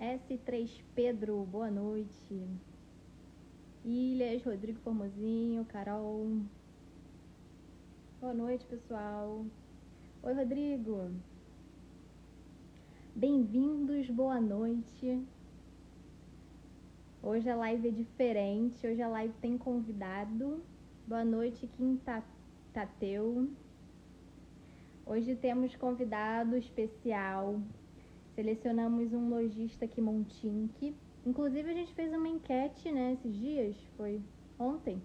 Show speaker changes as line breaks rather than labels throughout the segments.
S3 Pedro, boa noite. Ilhas, Rodrigo Formosinho, Carol. Boa noite, pessoal. Oi, Rodrigo. Bem-vindos, boa noite. Hoje a live é diferente, hoje a live tem convidado. Boa noite, Kim Tateu. Hoje temos convidado especial. Selecionamos um lojista aqui, Montink. Inclusive a gente fez uma enquete, né, esses dias, foi ontem,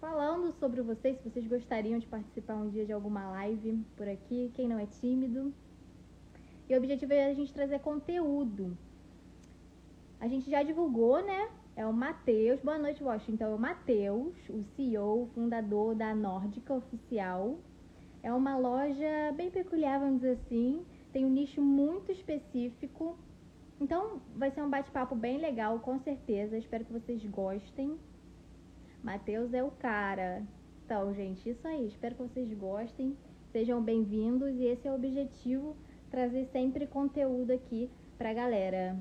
falando sobre vocês, se vocês gostariam de participar um dia de alguma live por aqui, quem não é tímido. E o objetivo é a gente trazer conteúdo. A gente já divulgou, né? É o Matheus. Boa noite, Washington. É o Matheus, o CEO, fundador da Nórdica Oficial. É uma loja bem peculiar, vamos dizer assim. Tem um nicho muito específico. Então, vai ser um bate-papo bem legal, com certeza. Espero que vocês gostem. Matheus é o cara. Então, gente, isso aí. Espero que vocês gostem. Sejam bem-vindos. E esse é o objetivo trazer sempre conteúdo aqui pra galera.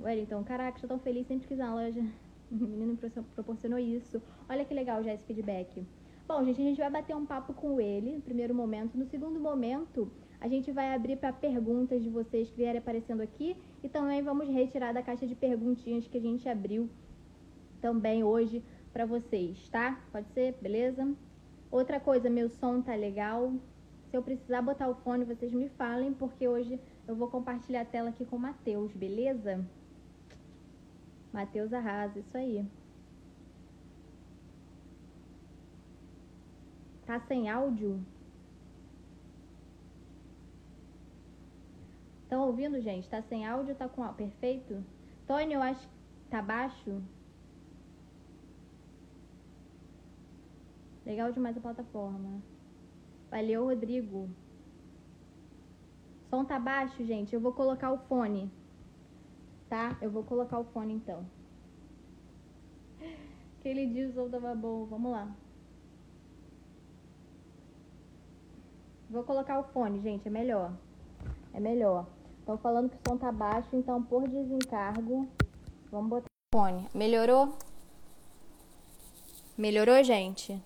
Wellington, caraca, estou tão feliz, sempre quis uma loja. O menino proporcionou isso. Olha que legal já esse feedback. Bom, gente, a gente vai bater um papo com ele no primeiro momento. No segundo momento, a gente vai abrir para perguntas de vocês que vierem aparecendo aqui e também vamos retirar da caixa de perguntinhas que a gente abriu também hoje para vocês, tá? Pode ser? Beleza? Outra coisa, meu som tá legal. Se eu precisar botar o fone, vocês me falem, porque hoje eu vou compartilhar a tela aqui com o Matheus, beleza? Matheus arrasa, isso aí. Tá sem áudio? Estão ouvindo, gente? Tá sem áudio tá com áudio? Perfeito? Tony, eu acho que tá baixo. Legal demais a plataforma. Valeu, Rodrigo. Som tá baixo, gente. Eu vou colocar o fone. Tá? Eu vou colocar o fone então. Aquele som tava bom. Vamos lá. Vou colocar o fone, gente. É melhor. É melhor. Estão falando que o som tá baixo, então por desencargo, vamos botar o fone. Melhorou? Melhorou, gente?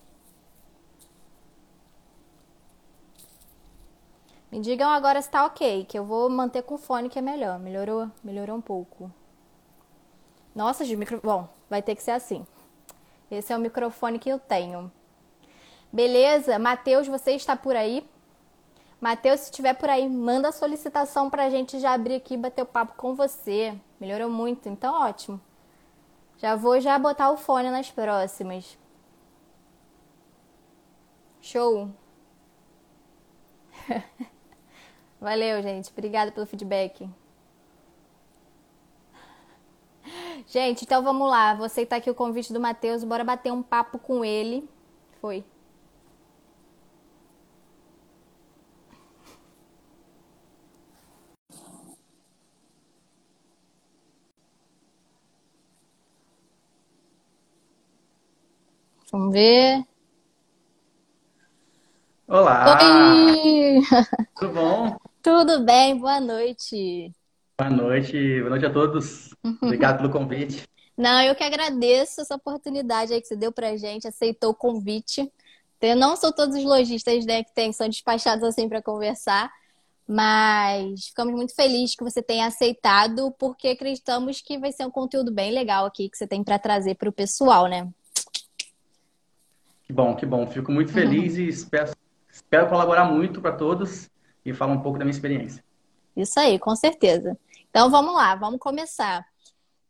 Me digam agora se tá ok, que eu vou manter com o fone que é melhor. Melhorou? Melhorou um pouco. Nossa, de micro... Bom, vai ter que ser assim. Esse é o microfone que eu tenho. Beleza? Matheus, você está por aí? Matheus, se estiver por aí, manda a solicitação pra gente já abrir aqui e bater o papo com você. Melhorou muito, então ótimo. Já vou já botar o fone nas próximas. Show! Valeu, gente. Obrigada pelo feedback. Gente, então vamos lá. Vou aceitar aqui o convite do Matheus. Bora bater um papo com ele. Foi. Vamos ver.
Olá!
Oi!
Tudo bom?
Tudo bem, boa noite.
Boa noite, boa noite a todos. Obrigado pelo convite.
Não, eu que agradeço essa oportunidade aí que você deu pra gente, aceitou o convite. Eu não sou todos os lojistas né, que tem, são despachados assim para conversar, mas ficamos muito felizes que você tenha aceitado, porque acreditamos que vai ser um conteúdo bem legal aqui que você tem para trazer para o pessoal, né?
Que bom, que bom. Fico muito feliz uhum. e espero, espero colaborar muito para todos e falar um pouco da minha experiência.
Isso aí, com certeza. Então vamos lá, vamos começar.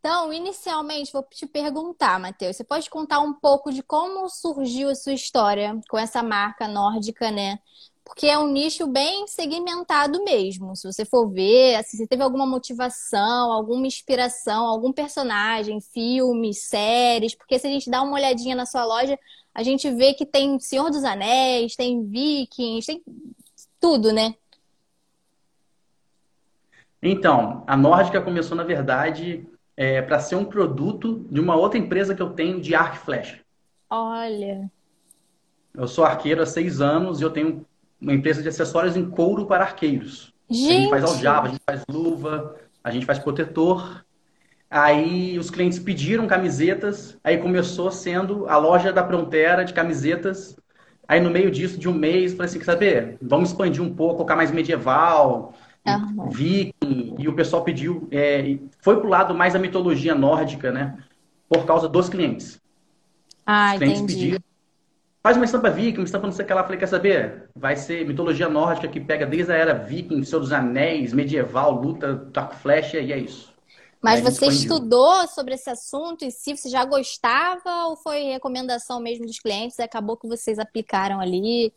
Então, inicialmente, vou te perguntar, Matheus, você pode contar um pouco de como surgiu a sua história com essa marca nórdica, né? Porque é um nicho bem segmentado mesmo. Se você for ver, assim, você teve alguma motivação, alguma inspiração, algum personagem, filmes, séries, porque se a gente dá uma olhadinha na sua loja, a gente vê que tem Senhor dos Anéis, tem Vikings, tem tudo, né?
Então, a Nórdica começou, na verdade, é, para ser um produto de uma outra empresa que eu tenho de arco e flecha.
Olha.
Eu sou arqueiro há seis anos e eu tenho uma empresa de acessórios em couro para arqueiros.
Gente.
A gente faz aljava, a gente faz luva, a gente faz protetor. Aí os clientes pediram camisetas, aí começou sendo a loja da Prontera de camisetas. Aí no meio disso, de um mês, falei assim, quer saber? Vamos expandir um pouco, colocar mais medieval, uhum. viking, e o pessoal pediu, é, foi pro lado mais da mitologia nórdica, né? Por causa dos clientes.
Ah, Os clientes entendi. pediram
Faz uma estampa viking, uma estampa não sei o que lá. Falei, quer saber? Vai ser mitologia nórdica que pega desde a era viking, Senhor dos Anéis, medieval, luta, taco flecha, e é isso.
Mas você estudou sobre esse assunto e se você já gostava ou foi recomendação mesmo dos clientes acabou que vocês aplicaram ali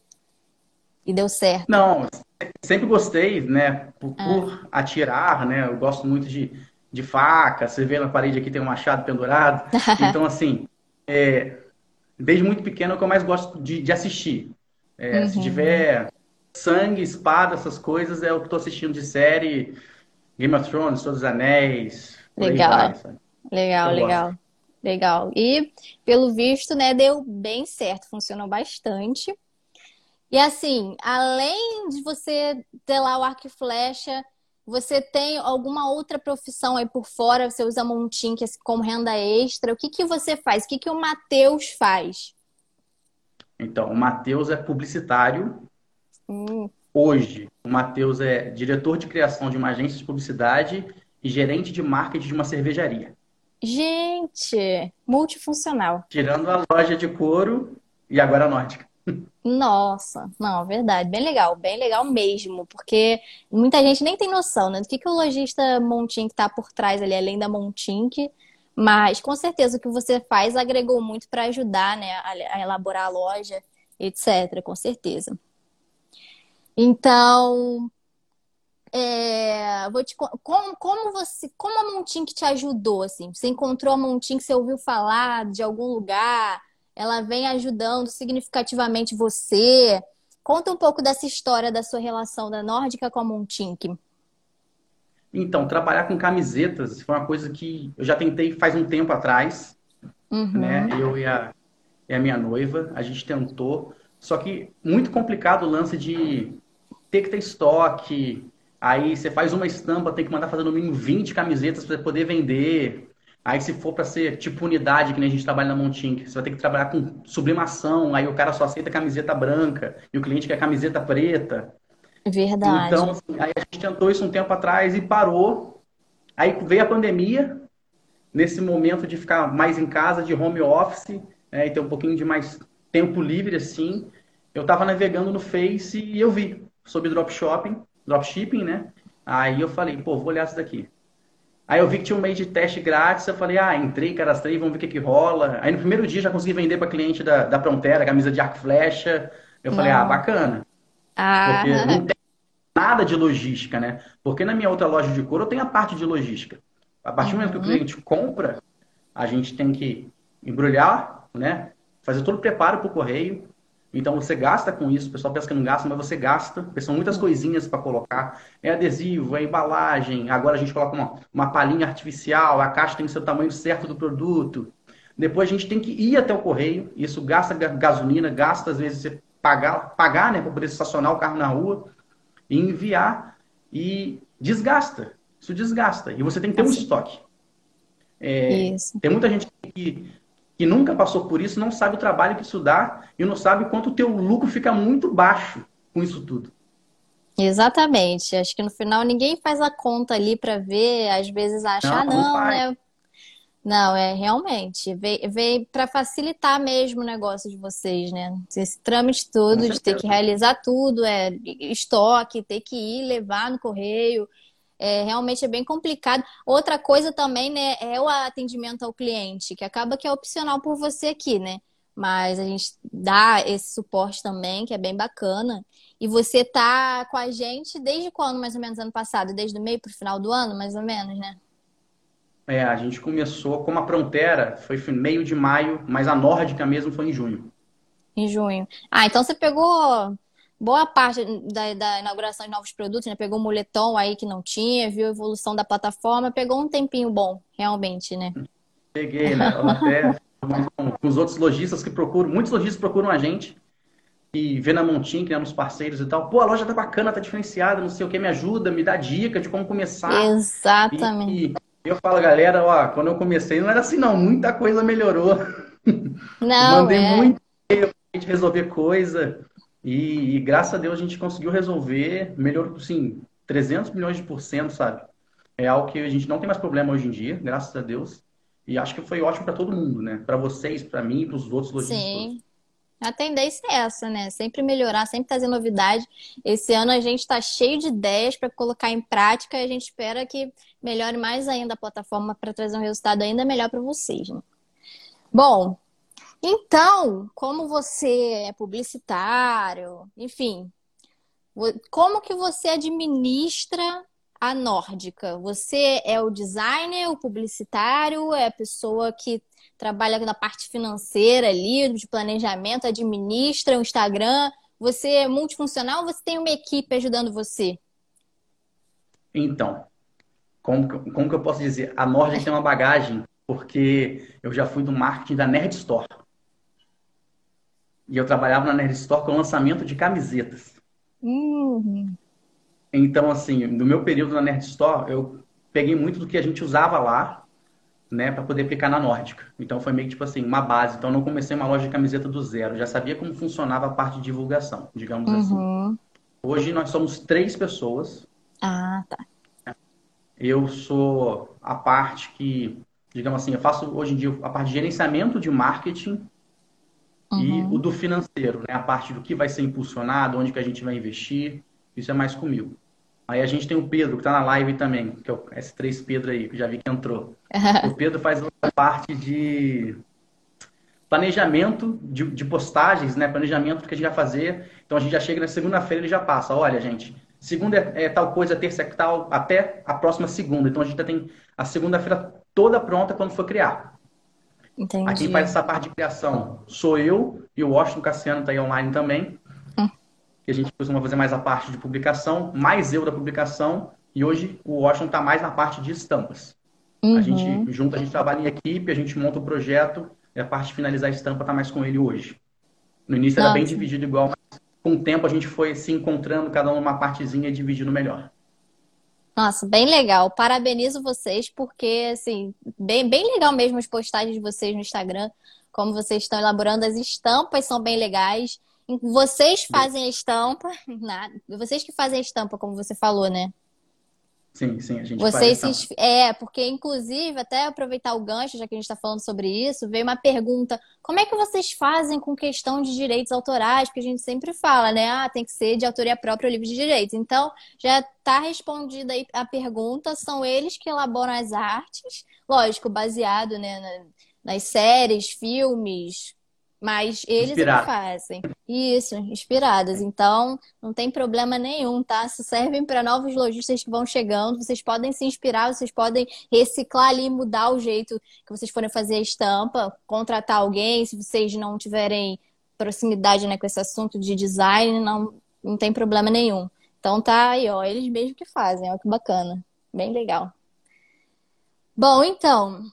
e deu certo?
Não, sempre gostei, né? Por, ah. por atirar, né? Eu gosto muito de, de faca. Você vê na parede aqui tem um machado pendurado. então, assim, é, desde muito pequeno, é o que eu mais gosto de, de assistir. É, uhum. Se tiver sangue, espada, essas coisas, é o que estou assistindo de série. Game of Thrones, Todos os Anéis.
Legal. Vai, legal, eu legal. Gosto. Legal. E, pelo visto, né, deu bem certo, funcionou bastante. E assim, além de você ter lá o arco e flecha, você tem alguma outra profissão aí por fora? Você usa Montink como renda extra? O que, que você faz? O que, que o Matheus faz?
Então, o Matheus é publicitário. Hum. Hoje, o Matheus é diretor de criação de uma agência de publicidade e gerente de marketing de uma cervejaria.
Gente, multifuncional.
Tirando a loja de couro e agora a nórdica.
Nossa, não, verdade, bem legal, bem legal mesmo, porque muita gente nem tem noção, né, do que, que o lojista Montink está por trás ali, além da Montink, mas com certeza o que você faz agregou muito para ajudar, né, a, a, elaborar a loja, etc, com certeza. Então, é, vou te como, como você, como a Montink te ajudou, assim, você encontrou a Montink, você ouviu falar de algum lugar, ela vem ajudando significativamente você. Conta um pouco dessa história da sua relação da Nórdica com a Montink.
Então, trabalhar com camisetas foi uma coisa que eu já tentei faz um tempo atrás, uhum. né? Eu e a, e a minha noiva, a gente tentou, só que muito complicado o lance de ter que ter estoque, aí você faz uma estampa, tem que mandar fazer no mínimo 20 camisetas para poder vender. Aí, se for para ser tipo unidade, que nem a gente trabalha na Montink, você vai ter que trabalhar com sublimação, aí o cara só aceita camiseta branca e o cliente quer camiseta preta.
Verdade.
Então, assim, aí a gente tentou isso um tempo atrás e parou. Aí veio a pandemia, nesse momento de ficar mais em casa, de home office, né, e ter um pouquinho de mais tempo livre, assim. Eu estava navegando no Face e eu vi sobre dropshipping, dropshipping, né? Aí eu falei, pô, vou olhar isso daqui. Aí eu vi que tinha um mês de teste grátis, eu falei, ah, entrei, cadastrei, vamos ver o que, que rola. Aí no primeiro dia já consegui vender para cliente da, da Prontera, camisa de arco flecha. Eu falei, ah, bacana. Ah. Porque não tem nada de logística, né? Porque na minha outra loja de couro eu tenho a parte de logística. A partir do momento que o uhum. cliente compra, a gente tem que embrulhar, né? Fazer todo o preparo para o correio, então você gasta com isso, o pessoal pensa que não gasta, mas você gasta, porque são muitas coisinhas para colocar. É adesivo, é embalagem, agora a gente coloca uma, uma palhinha artificial, a caixa tem que ser o tamanho certo do produto. Depois a gente tem que ir até o correio, isso gasta gasolina, gasta às vezes você pagar, pagar né, para poder estacionar o carro na rua e enviar e desgasta. Isso desgasta. E você tem que ter um estoque. É, tem muita gente que que nunca passou por isso não sabe o trabalho que isso dá e não sabe quanto o teu lucro fica muito baixo com isso tudo.
Exatamente. Acho que no final ninguém faz a conta ali para ver, às vezes acha, não, ah, não, não né? Não, é realmente. Veio, veio para facilitar mesmo o negócio de vocês, né? Esse trâmite todo, de ter que realizar tudo, é estoque, ter que ir levar no correio. É, realmente é bem complicado. Outra coisa também, né, é o atendimento ao cliente, que acaba que é opcional por você aqui, né? Mas a gente dá esse suporte também, que é bem bacana. E você tá com a gente desde quando, mais ou menos, ano passado? Desde o meio para o final do ano, mais ou menos, né?
É, a gente começou como a Prontera, foi meio de maio, mas a Nórdica mesmo foi em junho.
Em junho. Ah, então você pegou boa parte da, da, inauguração de novos produtos, né? Pegou o moletom aí que não tinha, viu a evolução da plataforma, pegou um tempinho bom, realmente, né?
Peguei, né? Até com os outros lojistas que procuram, muitos lojistas procuram a gente. que vê na montinha, que é nos parceiros e tal, pô, a loja tá bacana, tá diferenciada, não sei o que, me ajuda, me dá dica de como começar.
Exatamente.
E, e eu falo, galera, ó, quando eu comecei não era assim não, muita coisa melhorou.
Não,
Mandei
é.
muito pra gente resolver coisa e, e, graças a Deus a gente conseguiu resolver, melhorou, assim, 300 milhões de por cento, sabe? É algo que a gente não tem mais problema hoje em dia, graças a Deus. E acho que foi ótimo para todo mundo, né? Para vocês, para mim, para os outros lojistas.
Sim. A tendência é essa, né? Sempre melhorar, sempre trazer novidade. Esse ano a gente está cheio de ideias para colocar em prática e a gente espera que melhore mais ainda a plataforma para trazer um resultado ainda melhor para vocês. Né? Bom, então, como você é publicitário, enfim, como que você administra a nórdica? Você é o designer, o publicitário, é a pessoa que trabalha na parte financeira ali, de planejamento, administra o Instagram. Você é multifuncional ou você tem uma equipe ajudando você?
Então, como, como que eu posso dizer? A Nórdica tem uma bagagem, porque eu já fui do marketing da Nerd Store. E eu trabalhava na Nerd Store com lançamento de camisetas.
Uhum.
Então, assim, no meu período na Nerd Store, eu peguei muito do que a gente usava lá, né, para poder aplicar na Nórdica. Então, foi meio que, tipo assim, uma base. Então, eu não comecei uma loja de camiseta do zero. Eu já sabia como funcionava a parte de divulgação, digamos assim.
Uhum.
assim. Hoje, nós somos três pessoas.
Ah, tá.
Eu sou a parte que, digamos assim, eu faço hoje em dia a parte de gerenciamento de marketing
Uhum.
e o do financeiro, né? A parte do que vai ser impulsionado, onde que a gente vai investir. Isso é mais comigo. Aí a gente tem o Pedro, que está na live também, que é o S3 Pedro aí, que já vi que entrou. o Pedro faz a parte de planejamento de, de, postagens, né? Planejamento do que a gente vai fazer. Então a gente já chega na segunda-feira ele já passa. Olha, gente, segunda é, é, tal coisa, terça é tal, até a próxima segunda. Então a gente já tem a segunda-feira toda pronta quando for criar.
Entendi.
Aqui faz essa parte de criação sou eu e o Washington Cassiano está aí online também.
Hum.
Que a gente costuma fazer mais a parte de publicação, mais eu da publicação. E hoje o Washington está mais na parte de estampas.
Uhum.
A gente junto, a gente trabalha em equipe, a gente monta o projeto e a parte de finalizar a estampa está mais com ele hoje. No início
Nossa.
era bem dividido igual, mas com o tempo a gente foi se encontrando, cada um numa partezinha e dividindo melhor.
Nossa, bem legal. Parabenizo vocês, porque, assim, bem, bem legal mesmo as postagens de vocês no Instagram, como vocês estão elaborando. As estampas são bem legais. Vocês fazem a estampa, nada. Vocês que fazem a estampa, como você falou, né?
Sim, sim, a gente
Vocês se... É, porque, inclusive, até aproveitar o gancho, já que a gente está falando sobre isso, veio uma pergunta: como é que vocês fazem com questão de direitos autorais? Porque a gente sempre fala, né? Ah, tem que ser de autoria própria o livro de direitos. Então, já está respondida aí a pergunta: são eles que elaboram as artes, lógico, baseado né, nas séries, filmes, mas eles
Inspirado.
fazem. Isso, inspiradas. Então, não tem problema nenhum, tá? Isso servem para novos lojistas que vão chegando. Vocês podem se inspirar, vocês podem reciclar ali, mudar o jeito que vocês forem fazer a estampa, contratar alguém, se vocês não tiverem proximidade né, com esse assunto de design, não, não tem problema nenhum. Então tá aí, ó, eles mesmos que fazem, ó, que bacana. Bem legal. Bom, então,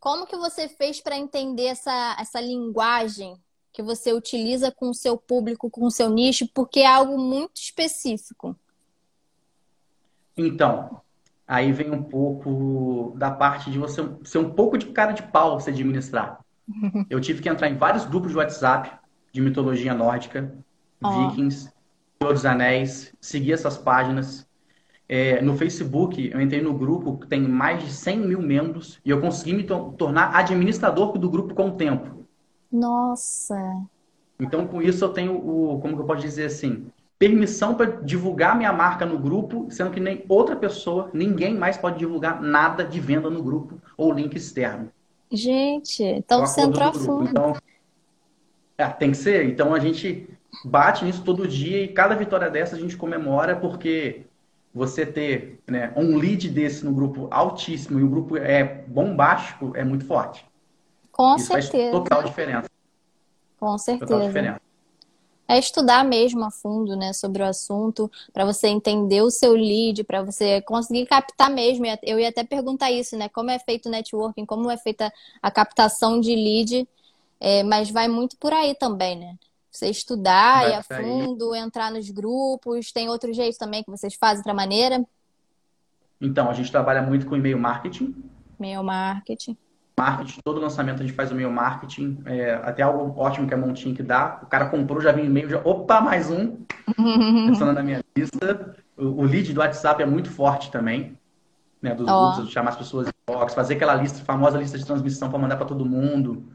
como que você fez para entender essa, essa linguagem que você utiliza com o seu público, com o seu nicho, porque é algo muito específico?
Então, aí vem um pouco da parte de você ser um pouco de cara de pau você administrar. Eu tive que entrar em vários grupos de WhatsApp de mitologia nórdica,
Ó.
vikings, Senhor dos Anéis, seguir essas páginas. É, no Facebook, eu entrei no grupo que tem mais de 100 mil membros e eu consegui me to- tornar administrador do grupo com o tempo.
Nossa,
Então, com isso, eu tenho o, como que eu posso dizer assim, permissão para divulgar minha marca no grupo, sendo que nem outra pessoa, ninguém mais pode divulgar nada de venda no grupo ou link externo.
gente, então
Com
você entrou a fundo.
Então, é, tem que ser. Então, a gente bate nisso todo dia e cada vitória dessa a gente comemora porque você ter né, um lead desse no grupo altíssimo e o grupo é bombástico é muito forte.
Com
Isso faz
certeza,
total diferença.
com
Total
certeza.
diferença.
É estudar mesmo a fundo, né, sobre o assunto, para você entender o seu lead, para você conseguir captar mesmo. Eu ia até perguntar isso, né? Como é feito o networking, como é feita a captação de lead, é, mas vai muito por aí também, né? Você estudar vai e a fundo, entrar nos grupos. Tem outro jeito também que vocês fazem outra maneira?
Então, a gente trabalha muito com e-mail marketing.
E-mail marketing.
Marketing, todo lançamento a gente faz o e-mail marketing. É, até algo ótimo que a Montinho que dá. O cara comprou, já vem e-mail, já. Opa, mais um! Pensando na minha lista. O, o, lead do WhatsApp é muito forte também. Né, dos oh. grupos, chamar as pessoas em box, fazer aquela lista, famosa lista de transmissão para mandar para todo mundo.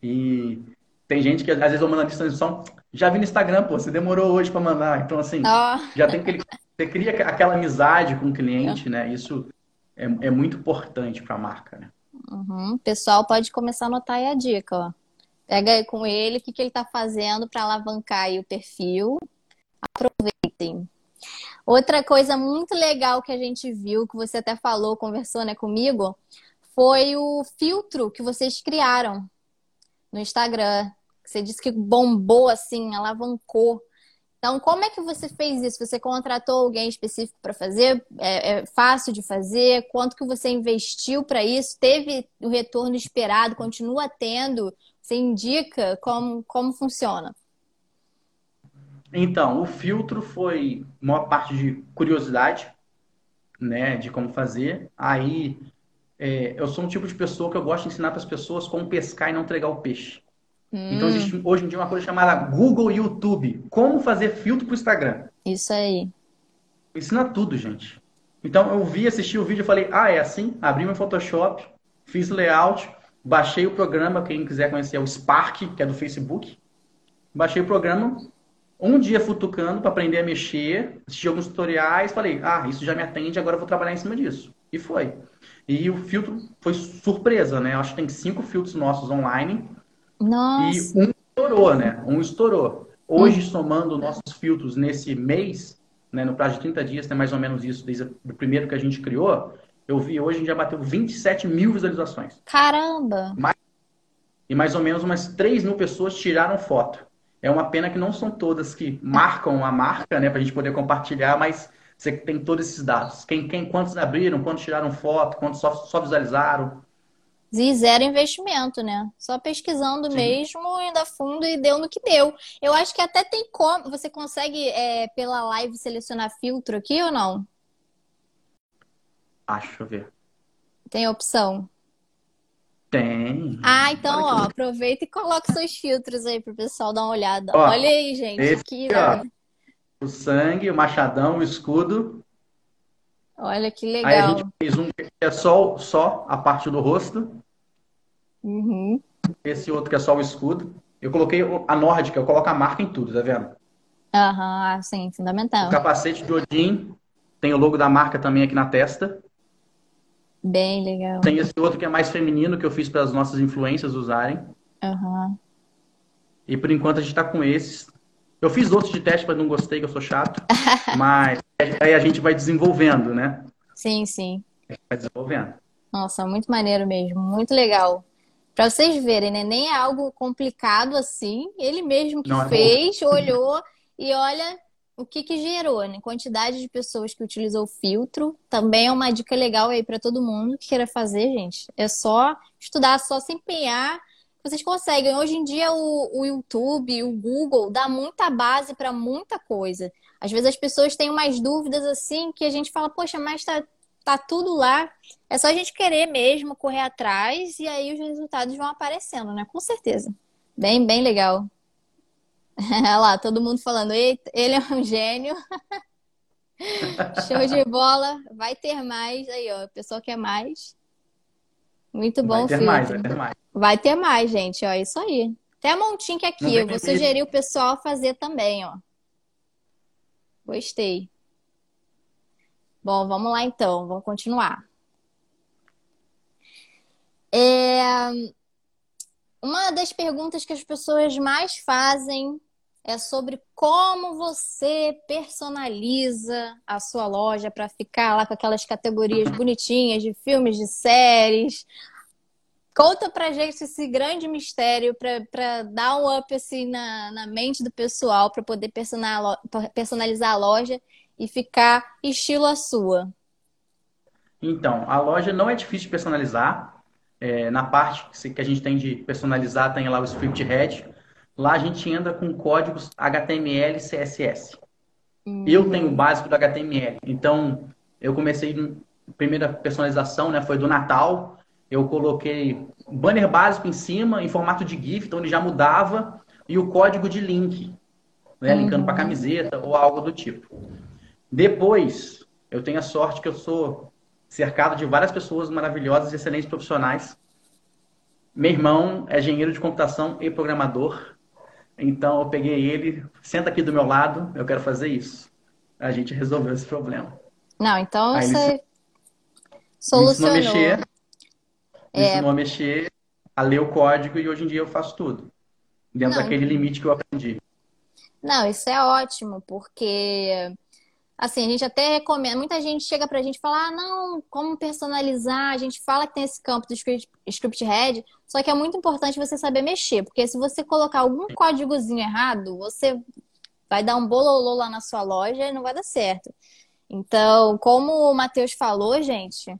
E tem gente que às vezes eu mando a lista de transmissão, já vi no Instagram, pô, você demorou hoje para mandar. Então, assim, oh. já tem aquele você cria aquela amizade com o cliente, né? Isso é, é muito importante para a marca, né?
Uhum. Pessoal pode começar a anotar aí a dica, ó. Pega aí com ele o que, que ele está fazendo para alavancar aí o perfil. Aproveitem. Outra coisa muito legal que a gente viu, que você até falou, conversou né, comigo, foi o filtro que vocês criaram no Instagram. Você disse que bombou assim, alavancou. Então, como é que você fez isso? Você contratou alguém específico para fazer? É, é, fácil de fazer? Quanto que você investiu para isso? Teve o retorno esperado? Continua tendo? Você indica como, como funciona?
Então, o filtro foi uma parte de curiosidade, né, de como fazer. Aí, é, eu sou um tipo de pessoa que eu gosto de ensinar para as pessoas como pescar e não entregar o peixe. Hum. Então existe hoje em dia uma coisa chamada Google YouTube. Como fazer filtro para o Instagram.
Isso aí.
Ensina tudo, gente. Então eu vi, assisti o vídeo e falei, ah, é assim? Abri meu Photoshop, fiz layout, baixei o programa, quem quiser conhecer é o Spark, que é do Facebook. Baixei o programa, um dia futucando para aprender a mexer, assisti alguns tutoriais, falei, ah, isso já me atende, agora eu vou trabalhar em cima disso. E foi. E o filtro foi surpresa, né? Eu acho que tem cinco filtros nossos online
nossa.
E um estourou, né? Um estourou. Hoje, hum. somando nossos filtros nesse mês, né, no prazo de 30 dias, tem mais ou menos isso, desde o primeiro que a gente criou, eu vi hoje a gente já bateu 27 mil visualizações.
Caramba!
Mais, e mais ou menos umas 3 mil pessoas tiraram foto. É uma pena que não são todas que marcam a marca, né, para a gente poder compartilhar, mas você tem todos esses dados. Quem, quem, quantos abriram, quantos tiraram foto, quantos só, só visualizaram.
E zero investimento, né? Só pesquisando Sim. mesmo, indo a fundo e deu no que deu. Eu acho que até tem como. Você consegue, é, pela live, selecionar filtro aqui ou não?
Acho, ver.
Tem opção?
Tem.
Ah, então, ó, aproveita e coloca seus filtros aí pro pessoal dar uma olhada. Ó, Olha aí, gente. Esse aqui, ó,
o sangue, o machadão, o escudo.
Olha que legal.
Aí a gente fez um que é só, só a parte do rosto.
Uhum.
Esse outro que é só o escudo. Eu coloquei a nórdica, eu coloco a marca em tudo, tá vendo?
Aham, uhum, sim, fundamental.
O capacete de Odin, tem o logo da marca também aqui na testa.
Bem legal.
Tem esse outro que é mais feminino, que eu fiz para as nossas influências usarem.
Uhum.
E por enquanto a gente está com esses. Eu fiz outros de teste, mas não gostei, que eu sou chato. mas aí a gente vai desenvolvendo, né?
Sim, sim.
Vai desenvolvendo.
Nossa, muito maneiro mesmo, muito legal. Para vocês verem, né? Nem é algo complicado assim. Ele mesmo que não, é fez, é olhou e olha o que que gerou, né? Quantidade de pessoas que utilizou o filtro. Também é uma dica legal aí para todo mundo que queira fazer, gente. É só estudar, só se empenhar vocês conseguem. Hoje em dia, o, o YouTube, o Google, dá muita base para muita coisa. Às vezes as pessoas têm umas dúvidas assim que a gente fala, poxa, mas tá, tá tudo lá. É só a gente querer mesmo, correr atrás e aí os resultados vão aparecendo, né? Com certeza. Bem, bem legal. Olha lá, todo mundo falando, ele é um gênio. Show de bola. Vai ter mais. Aí, ó, a pessoa quer mais. Muito bom,
vai ter mais, vai ter mais.
Vai ter mais, gente, ó, isso aí. Até a montinha que aqui, eu vou sugerir o pessoal fazer também, ó. Gostei. Bom, vamos lá então, vamos continuar. É... Uma das perguntas que as pessoas mais fazem é sobre como você personaliza a sua loja para ficar lá com aquelas categorias bonitinhas de filmes, de séries. Conta pra gente esse grande mistério para dar um up assim na, na mente do pessoal para poder personalizar a loja e ficar estilo a sua.
Então, a loja não é difícil de personalizar. É, na parte que a gente tem de personalizar, tem lá o script head Lá a gente entra com códigos HTML e CSS. Uhum. Eu tenho o básico do HTML. Então, eu comecei primeira personalização, né, foi do Natal. Eu coloquei banner básico em cima, em formato de GIF, então ele já mudava, e o código de link, né, uhum. linkando para camiseta ou algo do tipo. Depois, eu tenho a sorte que eu sou cercado de várias pessoas maravilhosas e excelentes profissionais. Meu irmão é engenheiro de computação e programador. Então eu peguei ele, senta aqui do meu lado, eu quero fazer isso. A gente resolveu esse problema.
Não, então Aí você ele solucionou.
Me ensinou a mexer, é... me ensinou a mexer, a ler o código e hoje em dia eu faço tudo. Dentro Não. daquele limite que eu aprendi.
Não, isso é ótimo, porque assim, a gente até recomenda, muita gente chega pra gente e fala, ah, não, como personalizar? A gente fala que tem esse campo do script, script head, só que é muito importante você saber mexer, porque se você colocar algum códigozinho errado, você vai dar um bololô lá na sua loja e não vai dar certo. Então, como o Matheus falou, gente,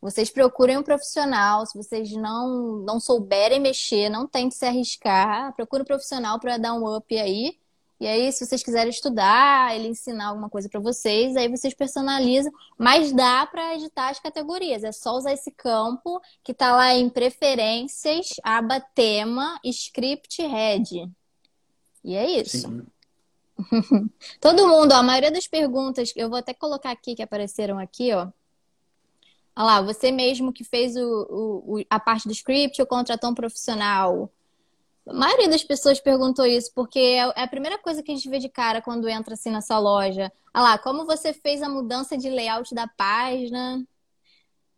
vocês procurem um profissional. Se vocês não, não souberem mexer, não tente se arriscar. Procure um profissional para dar um up aí. E aí, se vocês quiserem estudar, ele ensinar alguma coisa para vocês, aí vocês personalizam. Mas dá para editar as categorias. É só usar esse campo que está lá em preferências, aba tema, script head. E é isso. Todo mundo, ó, a maioria das perguntas, eu vou até colocar aqui que apareceram aqui, ó. Olha lá, você mesmo que fez o, o, a parte do script ou contratou um profissional? A maioria das pessoas perguntou isso, porque é, é a primeira coisa que a gente vê de cara quando entra assim na sua loja. Olha lá, como você fez a mudança de layout da página?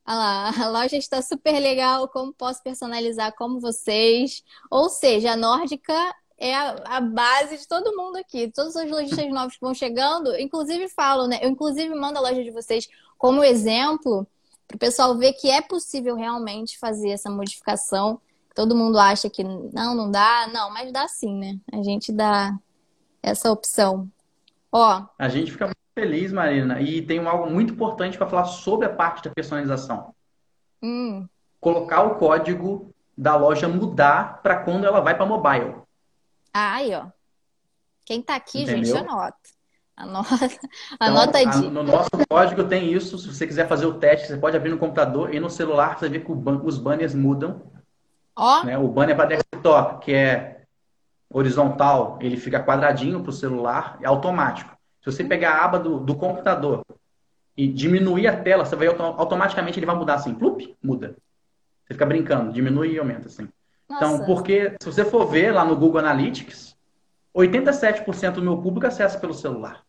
Olha lá, a loja está super legal, como posso personalizar como vocês? Ou seja, a Nórdica é a, a, base de todo mundo aqui. Todos os lojistas novos que vão chegando, inclusive falam, né? Eu inclusive mando a loja de vocês como exemplo para o pessoal ver que é possível realmente fazer essa modificação. Todo mundo acha que não, não dá, não, mas dá sim, né? A gente dá essa opção. Ó.
A gente fica muito feliz, Marina, e tem algo muito importante para falar sobre a parte da personalização. Hum. Colocar o código da loja mudar para quando ela vai para mobile.
Ah, aí, ó. Quem tá aqui, Entendeu? gente, anota. Anota, anota então,
aí. No nosso código tem isso. Se você quiser fazer o teste, você pode abrir no computador e no celular você vê que os banners mudam. Ó. Né? O banner para desktop, que é horizontal, ele fica quadradinho para o celular, é automático. Se você pegar a aba do, do computador e diminuir a tela, você vai automaticamente ele vai mudar assim, plup, muda. Você fica brincando, diminui e aumenta assim. Então, Nossa. Então, porque se você for ver lá no Google Analytics, 87% do meu público acessa pelo celular.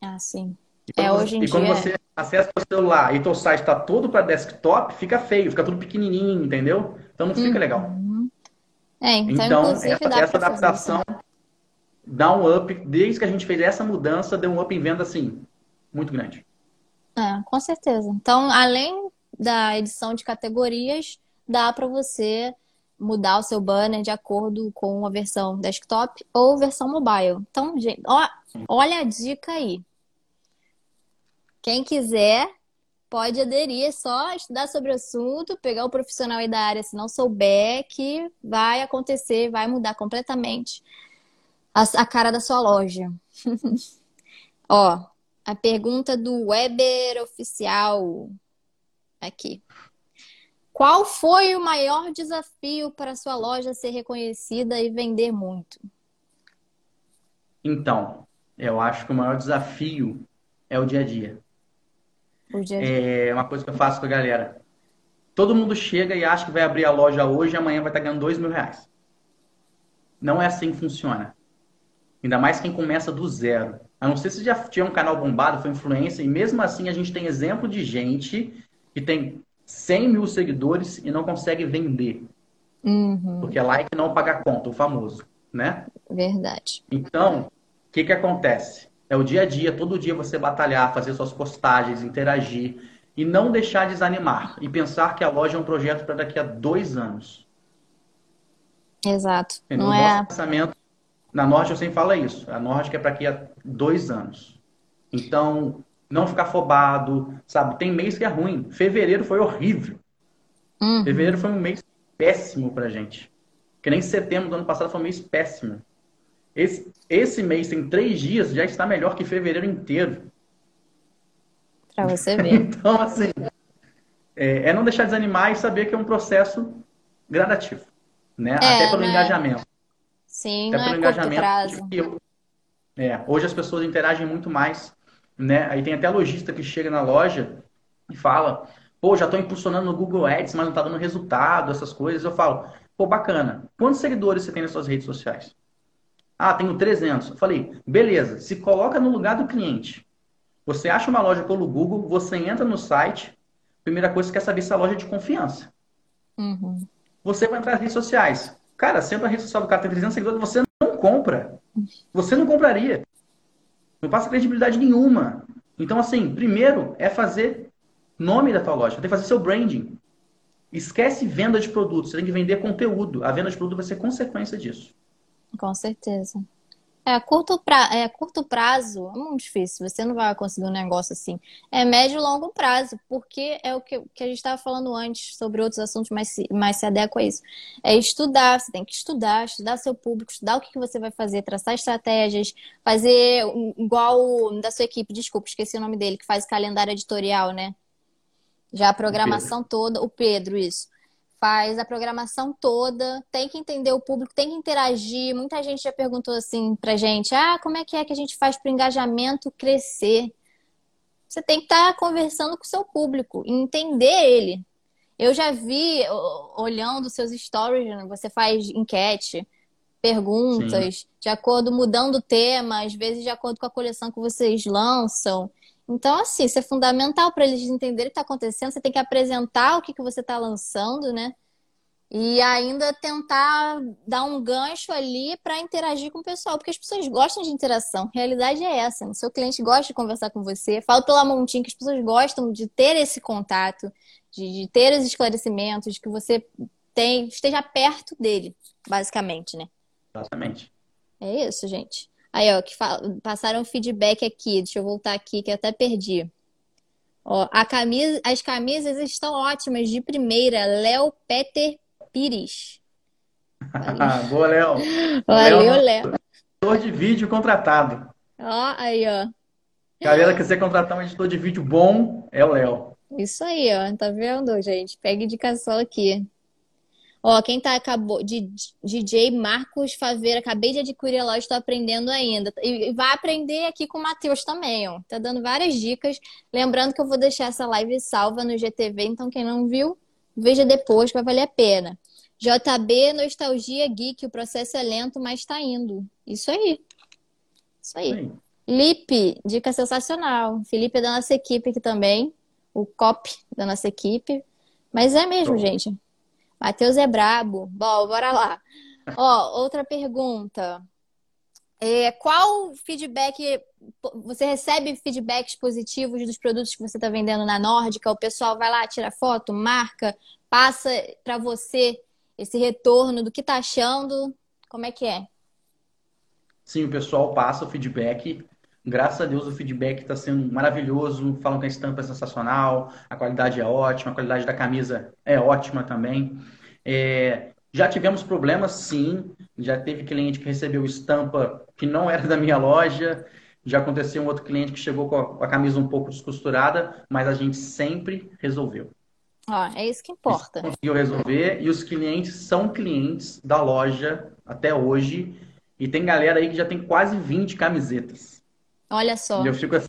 Ah, sim. é, hoje em
e
dia...
quando você acessa pelo celular e o site está todo para desktop, fica feio, fica tudo pequenininho, entendeu? Então não fica uhum. legal.
É, então, então essa,
essa adaptação dá um up, desde que a gente fez essa mudança, deu um up em venda assim, muito grande.
É, com certeza. Então, além da edição de categorias, dá para você mudar o seu banner de acordo com a versão desktop ou versão mobile. Então, gente, ó, olha a dica aí. Quem quiser pode aderir, é só estudar sobre o assunto, pegar o profissional aí da área, se não souber, que vai acontecer, vai mudar completamente a, a cara da sua loja. ó, a pergunta do Weber Oficial aqui. Qual foi o maior desafio para a sua loja ser reconhecida e vender muito?
Então, eu acho que o maior desafio é o dia a dia. É uma coisa que eu faço com a galera. Todo mundo chega e acha que vai abrir a loja hoje e amanhã vai estar ganhando dois mil reais. Não é assim que funciona. Ainda mais quem começa do zero. A não ser se já tinha um canal bombado, foi influência, e mesmo assim a gente tem exemplo de gente que tem 100 mil seguidores e não consegue vender. Uhum. Porque é like não paga conta, o famoso, né?
Verdade.
Então, o que, que acontece? É o dia a dia, todo dia você batalhar, fazer suas postagens, interagir e não deixar desanimar e pensar que a loja é um projeto para daqui a dois anos.
Exato.
no não é... pensamento, na Norte eu sempre falo isso. A Norte é para daqui a dois anos. Então, não ficar afobado, sabe? Tem mês que é ruim. Fevereiro foi horrível. Uhum. Fevereiro foi um mês péssimo pra gente. Que nem setembro do ano passado foi um mês péssimo. Esse, esse mês tem três dias, já está melhor que fevereiro inteiro.
Para você ver.
então, assim, é, é, não deixar desanimar e saber que é um processo gradativo, né? É, Até pelo né? engajamento.
Sim, Até pelo é engajamento.
Eu, é, hoje as pessoas interagem muito mais, né? Aí tem até lojista que chega na loja e fala, pô, já estou impulsionando no Google Ads, mas não está dando resultado, essas coisas. Eu falo, pô, bacana. Quantos seguidores você tem nas suas redes sociais? Ah, tenho 300. Eu falei, beleza, se coloca no lugar do cliente. Você acha uma loja pelo Google, você entra no site, primeira coisa, você quer saber se a loja é de confiança.
Uhum.
Você vai entrar nas redes sociais. Cara, sempre a rede social do cara tem 300 seguidores, você não compra. Você não compraria. Não passa credibilidade nenhuma. Então, assim, primeiro é fazer nome da tua loja. Tem que fazer seu branding. Esquece venda de produtos. Você tem que vender conteúdo. A venda de produto vai ser consequência disso.
Com certeza. É, a curto, pra... é, curto prazo é muito difícil, você não vai conseguir um negócio assim. É médio e longo prazo, porque é o que, que a gente estava falando antes sobre outros assuntos, mas se, mais se adequa a isso. É estudar, você tem que estudar, estudar seu público, estudar o que, que você vai fazer, traçar estratégias, fazer igual da sua equipe, desculpa, esqueci o nome dele, que faz calendário editorial, né? Já a programação toda, o Pedro, isso faz a programação toda, tem que entender o público, tem que interagir. Muita gente já perguntou assim pra gente: ah, como é que é que a gente faz para o engajamento crescer? Você tem que estar tá conversando com o seu público, entender ele. Eu já vi, olhando seus stories, né, você faz enquete, perguntas, Sim. de acordo, mudando o tema, às vezes de acordo com a coleção que vocês lançam. Então, assim, isso é fundamental para eles entenderem o que está acontecendo. Você tem que apresentar o que, que você está lançando, né? E ainda tentar dar um gancho ali para interagir com o pessoal, porque as pessoas gostam de interação. A realidade é essa. O seu cliente gosta de conversar com você. Falo pela Montinha que as pessoas gostam de ter esse contato, de, de ter os esclarecimentos, de que você tem, esteja perto dele, basicamente, né?
Exatamente.
É isso, gente. Aí, ó, que passaram feedback aqui. Deixa eu voltar aqui, que eu até perdi. Ó, a camisa, as camisas estão ótimas de primeira. Léo Peter Pires.
Boa, Léo.
Valeu, Léo.
Editor de vídeo contratado.
Ó, aí, ó.
Galera, quiser contratar um editor de vídeo bom, é o Léo.
Isso aí, ó. Tá vendo, gente? Pega indicação aqui. Ó, quem tá acabou de DJ Marcos Faveira, acabei de adquirir a loja, estou aprendendo ainda. E vai aprender aqui com o Matheus também, ó. Tá dando várias dicas. Lembrando que eu vou deixar essa live salva no GTV, então quem não viu, veja depois, vai valer a pena. JB Nostalgia Geek, o processo é lento, mas tá indo. Isso aí. Isso aí. Lipe, dica sensacional. Felipe é da nossa equipe aqui também. O COP da nossa equipe. Mas é mesmo, gente. Matheus é brabo. Bom, bora lá. Ó, outra pergunta. É, qual feedback você recebe feedbacks positivos dos produtos que você está vendendo na Nórdica? O pessoal vai lá, tira foto, marca, passa para você esse retorno do que está achando? Como é que é?
Sim, o pessoal passa o feedback. Graças a Deus o feedback está sendo maravilhoso. Falam que a estampa é sensacional, a qualidade é ótima, a qualidade da camisa é ótima também. É, já tivemos problemas, sim. Já teve cliente que recebeu estampa que não era da minha loja. Já aconteceu um outro cliente que chegou com a, camisa um pouco descosturada, mas a gente sempre resolveu.
Ah, é isso que importa.
Conseguiu resolver e os clientes são clientes da loja até hoje. E tem galera aí que já tem quase 20 camisetas.
Olha só.
E eu fico assim,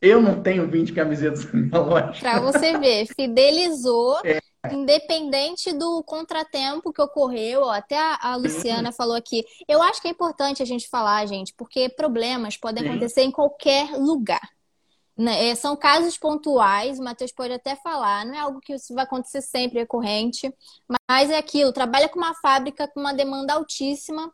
eu não tenho 20 camisetas na minha loja.
Pra você ver, fidelizou, é. independente do contratempo que ocorreu, ó, até a, a Luciana falou aqui. Eu acho que é importante a gente falar, gente, porque problemas podem Sim. acontecer em qualquer lugar. Né? É, são casos pontuais, o Matheus pode até falar, não é algo que vai acontecer sempre recorrente, mas é aquilo, trabalha com uma fábrica com uma demanda altíssima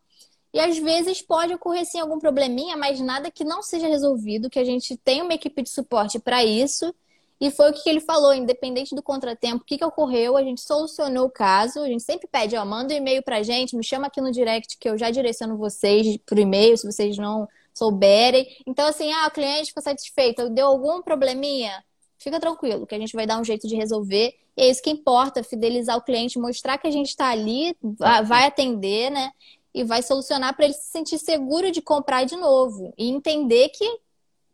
e às vezes pode ocorrer sim algum probleminha, mas nada que não seja resolvido, que a gente tem uma equipe de suporte para isso. E foi o que ele falou, independente do contratempo, o que, que ocorreu, a gente solucionou o caso. A gente sempre pede, ó, manda um e-mail pra gente, me chama aqui no direct que eu já direciono vocês por e-mail, se vocês não souberem. Então, assim, ah, o cliente ficou satisfeito, deu algum probleminha? Fica tranquilo, que a gente vai dar um jeito de resolver. E é isso que importa, fidelizar o cliente, mostrar que a gente está ali, vai atender, né? E vai solucionar para ele se sentir seguro de comprar de novo. E entender que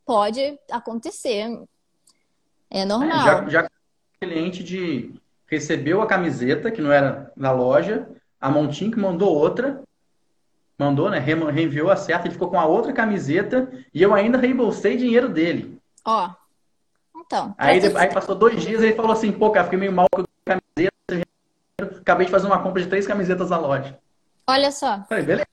pode acontecer. É normal. É,
já, já cliente de recebeu a camiseta, que não era na loja, a Montinho que mandou outra, mandou, né? Reenviou a certa, ele ficou com a outra camiseta e eu ainda reembolsei dinheiro dele.
Ó. Então.
Aí, aí passou dois dias e ele falou assim, pô, cara, fiquei meio mal com a camiseta. Acabei de fazer uma compra de três camisetas na loja.
Olha só.
Falei, beleza.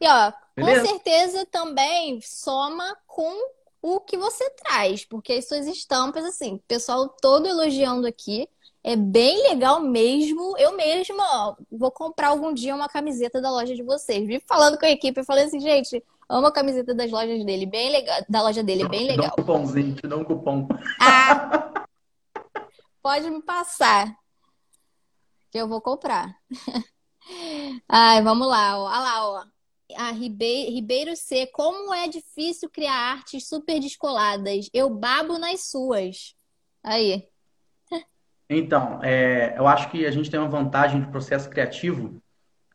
E ó, beleza? com certeza também soma com o que você traz, porque as suas estampas, assim, pessoal todo elogiando aqui. É bem legal mesmo. Eu mesma ó, vou comprar algum dia uma camiseta da loja de vocês. Vi falando com a equipe, eu falei assim, gente, amo a camiseta das lojas dele, bem legal, da loja dele, bem legal. Dá
um cupomzinho, te dá um cupom.
Ah, pode me passar, que eu vou comprar. Ai, vamos lá, ó. Olha lá, ó. A Ribeiro, Ribeiro C. Como é difícil criar artes super descoladas. Eu babo nas suas. Aí.
Então, é, eu acho que a gente tem uma vantagem de processo criativo.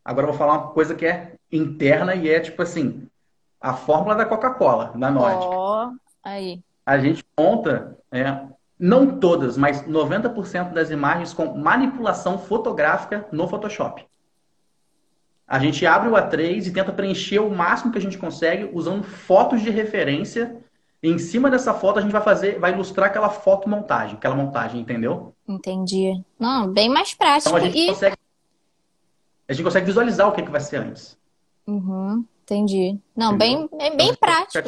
Agora eu vou falar uma coisa que é interna e é tipo assim, a fórmula da Coca-Cola, da Norte.
Ó, oh, aí.
A gente monta, é, não todas, mas 90% das imagens com manipulação fotográfica no Photoshop. A gente abre o A3 e tenta preencher o máximo que a gente consegue usando fotos de referência e em cima dessa foto a gente vai fazer, vai ilustrar aquela foto montagem, aquela montagem, entendeu?
Entendi. Não, bem mais prático.
Então a gente, e... consegue, a gente consegue visualizar o que, é que vai ser antes.
Uhum, entendi. Não, bem, bem, bem prático.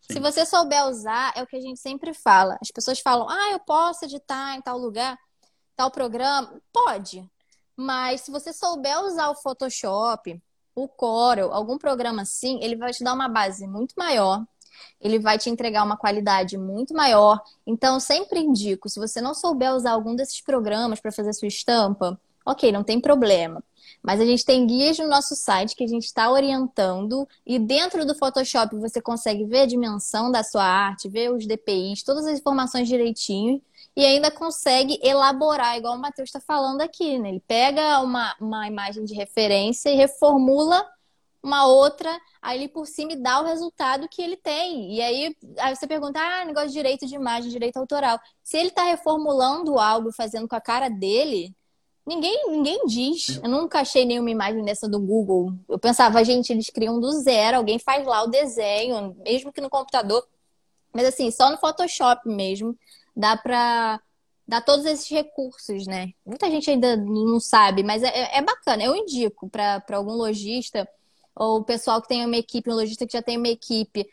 Se você souber usar, é o que a gente sempre fala. As pessoas falam, ah, eu posso editar em tal lugar, tal programa. Pode. Mas se você souber usar o Photoshop, o Corel, algum programa assim, ele vai te dar uma base muito maior ele vai te entregar uma qualidade muito maior. Então, sempre indico, se você não souber usar algum desses programas para fazer sua estampa, ok, não tem problema. Mas a gente tem guias no nosso site que a gente está orientando e dentro do Photoshop você consegue ver a dimensão da sua arte, ver os DPIs, todas as informações direitinho e ainda consegue elaborar, igual o Matheus está falando aqui, né? Ele pega uma, uma imagem de referência e reformula uma outra, ele por cima dá o resultado que ele tem. E aí, aí você pergunta, ah, negócio de direito de imagem, direito autoral. Se ele está reformulando algo, fazendo com a cara dele, ninguém, ninguém diz. Eu nunca achei nenhuma imagem dessa do Google. Eu pensava, gente, eles criam do zero, alguém faz lá o desenho, mesmo que no computador. Mas assim, só no Photoshop mesmo dá pra dar todos esses recursos, né? Muita gente ainda não sabe, mas é, é bacana. Eu indico para algum lojista ou o pessoal que tem uma equipe, um lojista que já tem uma equipe,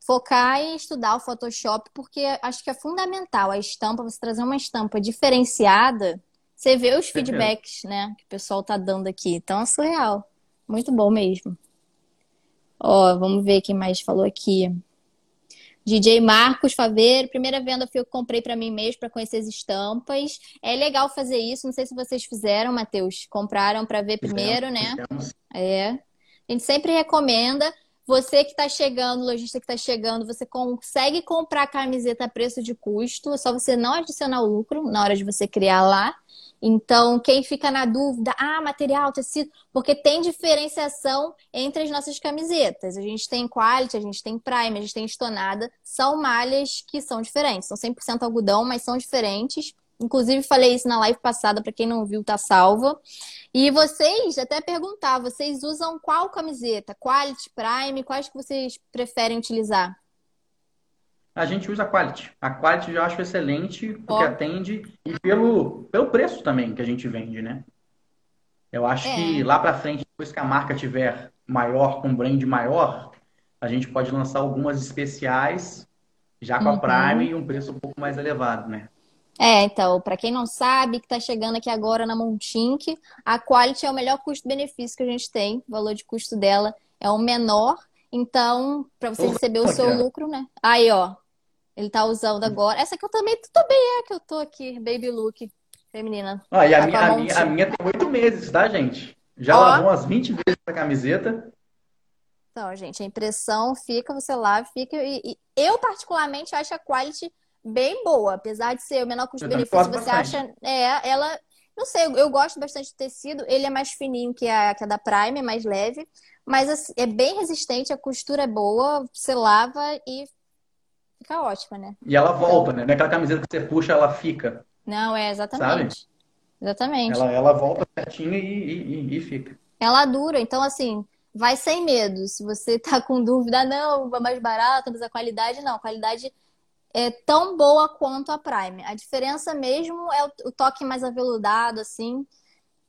focar em estudar o Photoshop, porque acho que é fundamental a estampa, você trazer uma estampa diferenciada, você vê os feedbacks, né, que o pessoal tá dando aqui. Então é surreal. Muito bom mesmo. Ó, vamos ver quem mais falou aqui. DJ Marcos Faveiro, primeira venda foi eu que comprei para mim mesmo para conhecer as estampas. É legal fazer isso, não sei se vocês fizeram, Matheus. Compraram para ver primeiro, né? É. A gente sempre recomenda. Você que está chegando, lojista que está chegando, você consegue comprar camiseta a preço de custo, é só você não adicionar o lucro na hora de você criar lá. Então, quem fica na dúvida, ah, material, tecido, porque tem diferenciação entre as nossas camisetas. A gente tem quality, a gente tem prime, a gente tem estonada, são malhas que são diferentes. São 100% algodão, mas são diferentes. Inclusive, falei isso na live passada, para quem não viu, tá salva. E vocês, até perguntar, vocês usam qual camiseta? Quality, Prime? Quais que vocês preferem utilizar?
A gente usa a Quality. A Quality eu acho excelente, porque oh. atende e pelo, pelo preço também que a gente vende, né? Eu acho é. que lá para frente, depois que a marca tiver maior, com um brand maior, a gente pode lançar algumas especiais já com uhum. a Prime e um preço um pouco mais elevado, né?
É, então, para quem não sabe, que está chegando aqui agora na Montink, a Quality é o melhor custo-benefício que a gente tem. O valor de custo dela é o menor. Então, para você receber o seu lucro, né? Aí, ó. Ele tá usando agora. Essa aqui eu também tô bem, é que eu tô aqui, baby look feminina.
Ah, e a, tá minha, a, minha, a minha tem oito meses, tá, gente? Já ó. lavou umas 20 vezes essa camiseta.
Então, gente, a impressão fica, você lá fica. E, e eu, particularmente, acho a quality bem boa, apesar de ser o menor custo-benefício, você acha. É, ela. Não sei, eu gosto bastante do tecido. Ele é mais fininho que a, que a da Prime, é mais leve. Mas assim, é bem resistente, a costura é boa, você lava e fica ótima, né?
E ela volta, né? Não é aquela camiseta que você puxa, ela fica.
Não, é exatamente. Sabe? Exatamente.
Ela, ela volta certinho e, e, e, fica.
Ela dura, então assim, vai sem medo. Se você tá com dúvida, não, vai mais barato, mas a qualidade não. A qualidade é tão boa quanto a Prime. A diferença mesmo é o, toque mais aveludado, assim.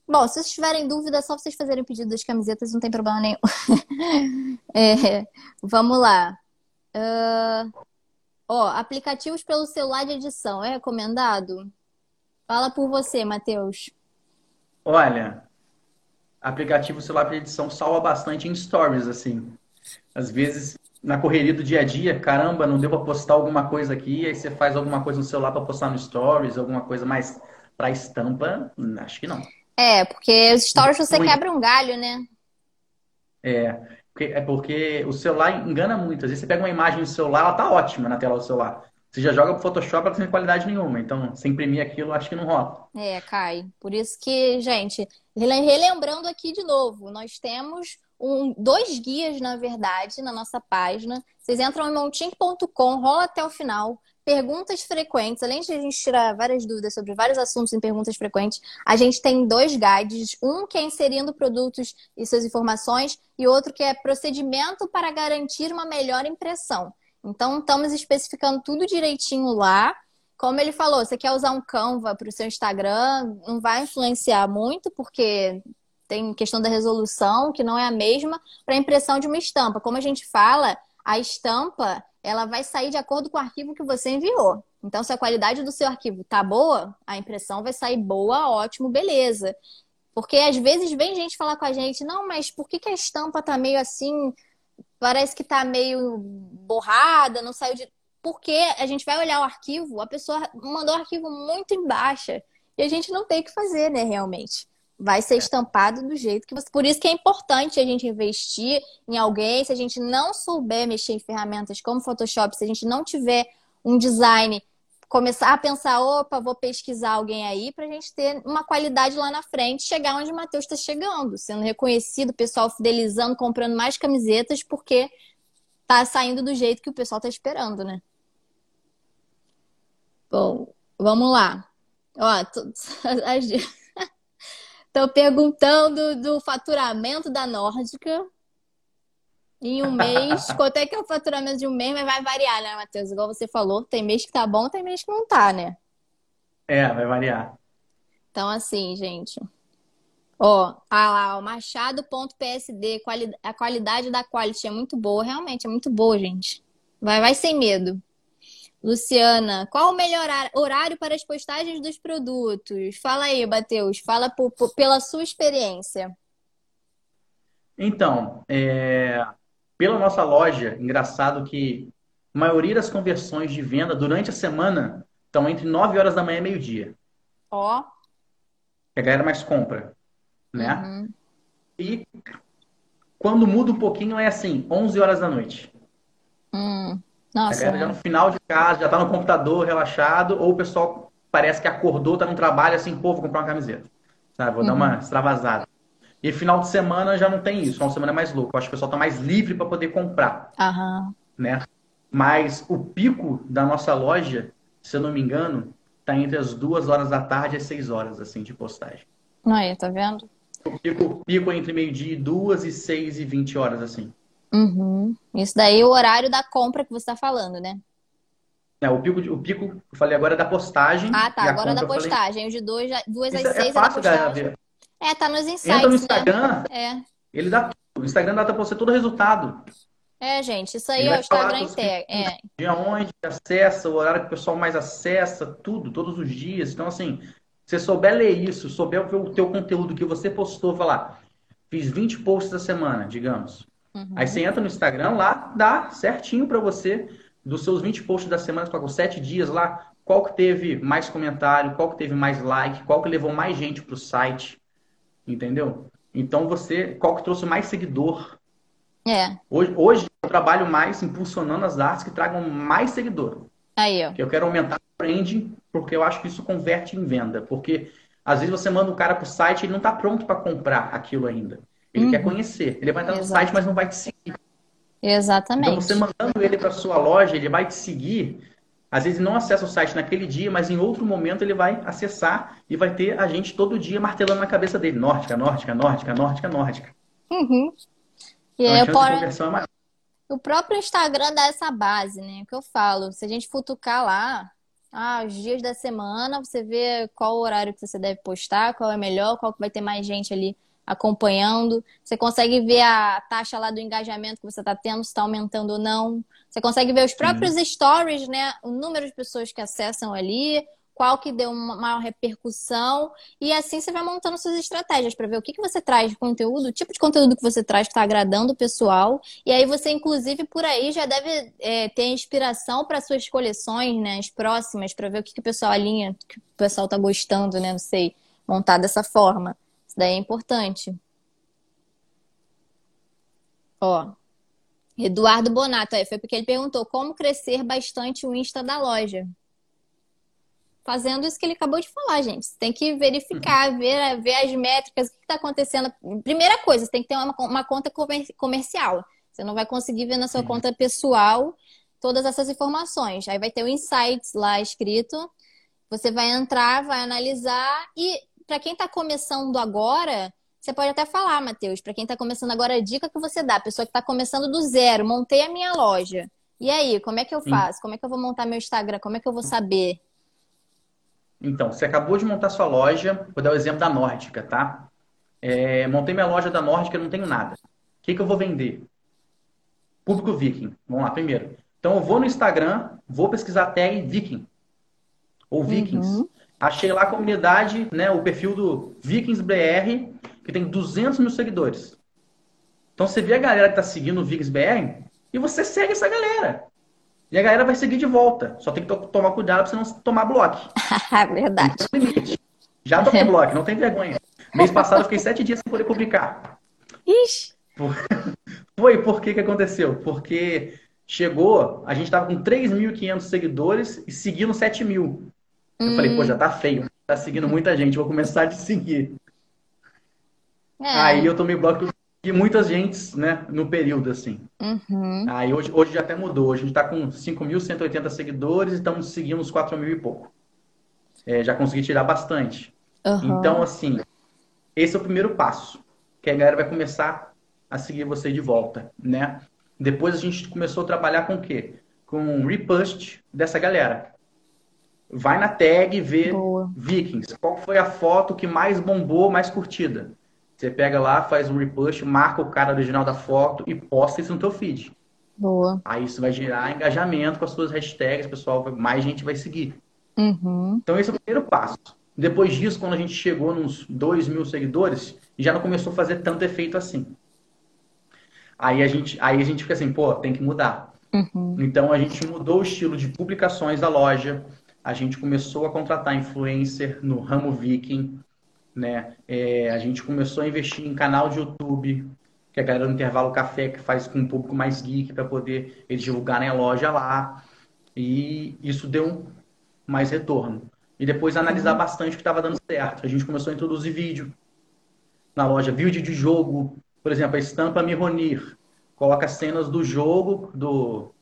Bom, se vocês tiverem dúvida, é só vocês fazerem pedido das camisetas, não tem problema nenhum. é, vamos lá. Uh, ó, aplicativos pelo celular de edição, é recomendado? Fala por você, Matheus.
Olha, aplicativo celular de edição salva bastante em stories, assim. Às vezes, na correria do dia a dia, caramba, não deu para postar alguma coisa aqui, aí você faz alguma coisa no celular para postar no stories, alguma coisa mais para estampa, acho que não.
É, porque os stories você quebra um galho, né?
É, é porque o celular engana muito. Às vezes você pega uma imagem no celular, ela tá ótima na tela do celular. Você já joga pro Photoshop, ela não tem qualidade nenhuma. Então, se imprimir aquilo, acho que não rola.
É, cai. Por isso que, gente, relembrando aqui de novo, nós temos um, dois guias, na verdade, na nossa página. Vocês entram em montink.com, rola até o final perguntas frequentes, além de a gente tirar várias dúvidas sobre vários assuntos em perguntas frequentes, a gente tem dois guides, um que é inserindo produtos e suas informações e outro que é procedimento para garantir uma melhor impressão. Então, estamos especificando tudo direitinho lá. Como ele falou, você quer usar um Canva para o seu Instagram, não vai influenciar muito, porque tem questão da resolução, que não é a mesma para a impressão de uma estampa. Como a gente fala, a estampa ela vai sair de acordo com o arquivo que você enviou. Então, se a qualidade do seu arquivo tá boa, a impressão vai sair boa, ótimo, beleza. Porque às vezes vem gente falar com a gente, não, mas por que, que a estampa tá meio assim, parece que tá meio borrada, não saiu de. Porque a gente vai olhar o arquivo, a pessoa mandou o arquivo muito embaixo e a gente não tem o que fazer, né, realmente vai ser estampado do jeito que você. Por isso que é importante a gente investir em alguém. Se a gente não souber mexer em ferramentas como Photoshop, se a gente não tiver um design, começar a pensar, opa, vou pesquisar alguém aí para a gente ter uma qualidade lá na frente, chegar onde o Matheus está chegando, sendo reconhecido, o pessoal fidelizando, comprando mais camisetas, porque tá saindo do jeito que o pessoal tá esperando, né? Bom, vamos lá. Ó, as, Estão perguntando do faturamento da Nórdica. Em um mês, quanto é que é o faturamento de um mês, mas vai variar, né, Matheus? Igual você falou, tem mês que tá bom, tem mês que não tá, né?
É, vai variar.
Então, assim, gente. Ó, ah lá, o machado.psd, a qualidade da quality é muito boa, realmente é muito boa, gente. Vai, vai sem medo. Luciana, qual o melhor horário para as postagens dos produtos? Fala aí, Matheus, fala por, por, pela sua experiência.
Então, é, pela nossa loja, engraçado que a maioria das conversões de venda durante a semana estão entre 9 horas da manhã e meio-dia.
Ó.
Que a galera mais compra, né? Uhum. E quando muda um pouquinho é assim, 11 horas da noite.
Hum. Nossa,
a galera já no final de casa, já tá no computador relaxado, ou o pessoal parece que acordou, tá no trabalho assim, pô, vou comprar uma camiseta. Sabe? Vou uhum. dar uma uhum. extravasada. E final de semana já não tem isso, final de semana é mais louco. Eu acho que o pessoal tá mais livre para poder comprar.
Uhum.
Né? Mas o pico da nossa loja, se eu não me engano, tá entre as duas horas da tarde e as seis horas, assim, de postagem.
Aí, tá vendo?
O pico, o pico é entre meio-dia e duas e seis e vinte horas, assim.
Uhum. Isso daí é o horário da compra que você está falando, né?
É, o pico, o pico, eu falei agora é da postagem.
Ah, tá. Agora da postagem. Falei... O de duas, duas às é seis é, fácil é da postagem. É, tá nos insights, Entra
no né? Instagram, né? é. ele dá tudo. O Instagram dá pra você todo o resultado.
É, gente, isso aí é o Instagram inteiro. É.
Dia onde acessa, o horário que o pessoal mais acessa, tudo, todos os dias. Então, assim, se você souber ler isso, souber ver o teu conteúdo que você postou, falar, fiz 20 posts da semana, digamos. Uhum. Aí você entra no Instagram, lá dá certinho para você, dos seus 20 posts da semana, com 7 dias lá, qual que teve mais comentário, qual que teve mais like, qual que levou mais gente para o site, entendeu? Então você, qual que trouxe mais seguidor,
É.
Hoje, hoje eu trabalho mais impulsionando as artes que tragam mais seguidor.
Aí, ó.
Eu quero aumentar o branding, porque eu acho que isso converte em venda. Porque às vezes você manda o cara pro site e ele não está pronto para comprar aquilo ainda. Ele uhum. quer conhecer. Ele vai estar no Exato. site, mas não vai te seguir.
Exatamente.
Então, você mandando ele para sua loja, ele vai te seguir. Às vezes não acessa o site naquele dia, mas em outro momento ele vai acessar e vai ter a gente todo dia martelando na cabeça dele. Nórdica, nórdica, nórdica, nórdica, nórdica.
Uhum. E então, aí, eu poro... é maior. O próprio Instagram dá essa base, né? Que eu falo. Se a gente futucar lá, ah, os dias da semana, você vê qual o horário que você deve postar, qual é melhor, qual que vai ter mais gente ali acompanhando. Você consegue ver a taxa lá do engajamento que você está tendo, se está aumentando ou não. Você consegue ver os próprios uhum. stories, né? O número de pessoas que acessam ali, qual que deu uma maior repercussão. E assim você vai montando suas estratégias para ver o que, que você traz de conteúdo, o tipo de conteúdo que você traz que está agradando o pessoal. E aí você, inclusive, por aí já deve é, ter inspiração para suas coleções, né? As próximas, para ver o que, que o pessoal alinha, que o pessoal está gostando, né? Não sei, montar dessa forma. Daí é importante. Ó, Eduardo Bonato, aí foi porque ele perguntou como crescer bastante o Insta da loja fazendo isso que ele acabou de falar, gente. Você tem que verificar, uhum. ver, ver as métricas, o que está acontecendo. Primeira coisa, você tem que ter uma, uma conta comercial. Você não vai conseguir ver na sua uhum. conta pessoal todas essas informações. Aí vai ter o insights lá escrito. Você vai entrar, vai analisar e para quem está começando agora, você pode até falar, Matheus, para quem está começando agora, a dica que você dá, a pessoa que está começando do zero, montei a minha loja. E aí, como é que eu faço? Como é que eu vou montar meu Instagram? Como é que eu vou saber?
Então, você acabou de montar sua loja, vou dar o exemplo da Nórdica, tá? É, montei minha loja da Nórdica, não tenho nada. O que, que eu vou vender? Público Viking. Vamos lá, primeiro. Então, eu vou no Instagram, vou pesquisar a tag Viking. Ou Vikings. Uhum. Achei lá a comunidade, né, o perfil do Vikings BR, que tem 200 mil seguidores. Então, você vê a galera que está seguindo o Vikings BR e você segue essa galera. E a galera vai seguir de volta. Só tem que tomar cuidado pra você não tomar bloco.
Verdade.
Já tomei bloco, não tem vergonha. Mês passado eu fiquei sete dias sem poder publicar.
Ixi!
Foi, por que que aconteceu? Porque chegou, a gente tava com 3.500 seguidores e seguindo 7 mil. Eu falei, pô, já tá feio. Tá seguindo muita gente, vou começar a te seguir. É. Aí eu tomei bloco e muitas gentes, né, no período, assim.
Uhum.
Aí hoje, hoje já até mudou. Hoje a gente está com 5.180 seguidores e estamos seguindo uns 4 mil e pouco. É, já consegui tirar bastante. Uhum. Então, assim, esse é o primeiro passo. Que a galera vai começar a seguir você de volta, né? Depois a gente começou a trabalhar com o quê? Com um repost dessa galera. Vai na tag e vê Boa. Vikings. Qual foi a foto que mais bombou, mais curtida? Você pega lá, faz um repost, marca o cara original da foto e posta isso no teu feed.
Boa.
Aí isso vai gerar engajamento com as suas hashtags, pessoal, mais gente vai seguir.
Uhum.
Então esse é o primeiro passo. Depois disso, quando a gente chegou nos 2 mil seguidores, já não começou a fazer tanto efeito assim. Aí a gente, aí a gente fica assim, pô, tem que mudar.
Uhum.
Então a gente mudou o estilo de publicações da loja, a gente começou a contratar influencer no ramo viking, né? É, a gente começou a investir em canal de YouTube, que a galera do Intervalo Café que faz com um público mais geek para poder eles divulgarem a loja lá. E isso deu mais retorno. E depois analisar uhum. bastante o que estava dando certo. A gente começou a introduzir vídeo na loja, vídeo de jogo. Por exemplo, a estampa Mironir. Coloca cenas do jogo, do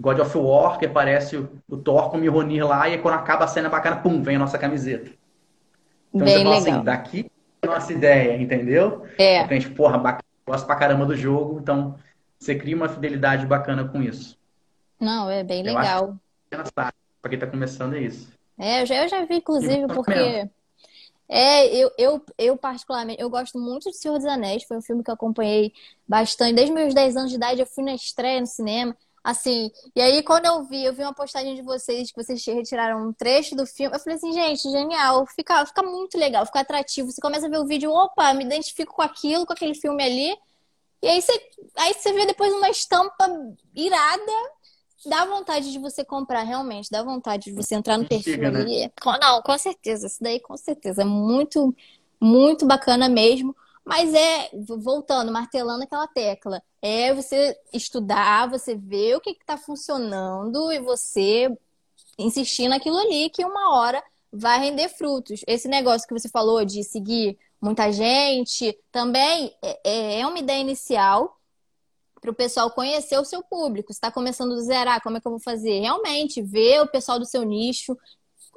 God of War, que aparece o Thor com o Mironir lá, e quando acaba a cena bacana, pum, vem a nossa camiseta. Então Bem você fala assim, legal. assim, daqui é a nossa ideia, entendeu?
É.
Porque a gente, porra, bacana, gosta pra caramba do jogo, então você cria uma fidelidade bacana com isso.
Não, é bem legal.
Pra quem tá começando é isso.
É, eu já, eu já vi, inclusive, porque. É, eu, eu, eu particularmente, eu gosto muito de Senhor dos Anéis, foi um filme que eu acompanhei bastante. Desde meus 10 anos de idade, eu fui na estreia no cinema. Assim, e aí quando eu vi, eu vi uma postagem de vocês que vocês retiraram um trecho do filme, eu falei assim, gente, genial, fica, fica muito legal, fica atrativo. Você começa a ver o vídeo, opa, me identifico com aquilo, com aquele filme ali. E aí você, aí você vê depois uma estampa irada, dá vontade de você comprar, realmente, dá vontade de você entrar no perfil Chega, ali. Né? Não, com certeza, isso daí com certeza, é muito, muito bacana mesmo. Mas é, voltando, martelando aquela tecla, é você estudar, você ver o que está funcionando e você insistir naquilo ali que uma hora vai render frutos. Esse negócio que você falou de seguir muita gente também é, é, é uma ideia inicial para o pessoal conhecer o seu público. está começando do zero, ah, como é que eu vou fazer? Realmente, ver o pessoal do seu nicho,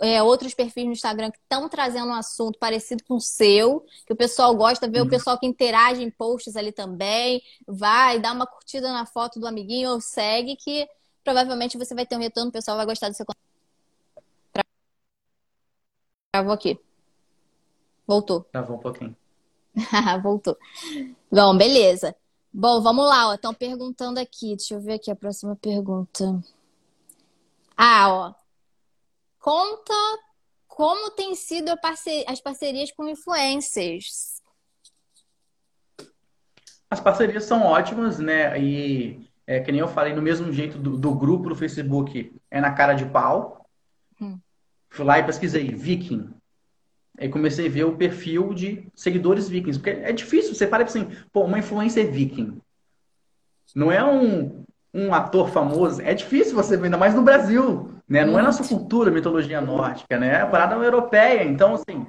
é, outros perfis no Instagram que estão trazendo um assunto parecido com o seu, que o pessoal gosta, ver uhum. o pessoal que interage em posts ali também, vai, dá uma curtida na foto do amiguinho ou segue, que provavelmente você vai ter um retorno, o pessoal vai gostar do seu conteúdo. Travou aqui. Voltou.
Travou um pouquinho.
Voltou. Bom, beleza. Bom, vamos lá, Estão perguntando aqui. Deixa eu ver aqui a próxima pergunta. Ah, ó. Conta como tem sido as parcerias com influencers.
As parcerias são ótimas, né? E é, que nem eu falei, no mesmo jeito do, do grupo do Facebook, é na cara de pau. Hum. Fui lá e pesquisei Viking. Aí comecei a ver o perfil de seguidores vikings. Porque é difícil, você para assim, pô, uma influencer viking. Não é um, um ator famoso. É difícil você ver, ainda mais no Brasil. Né? Não é nossa cultura, mitologia nórdica, né? É a parada europeia. Então, assim.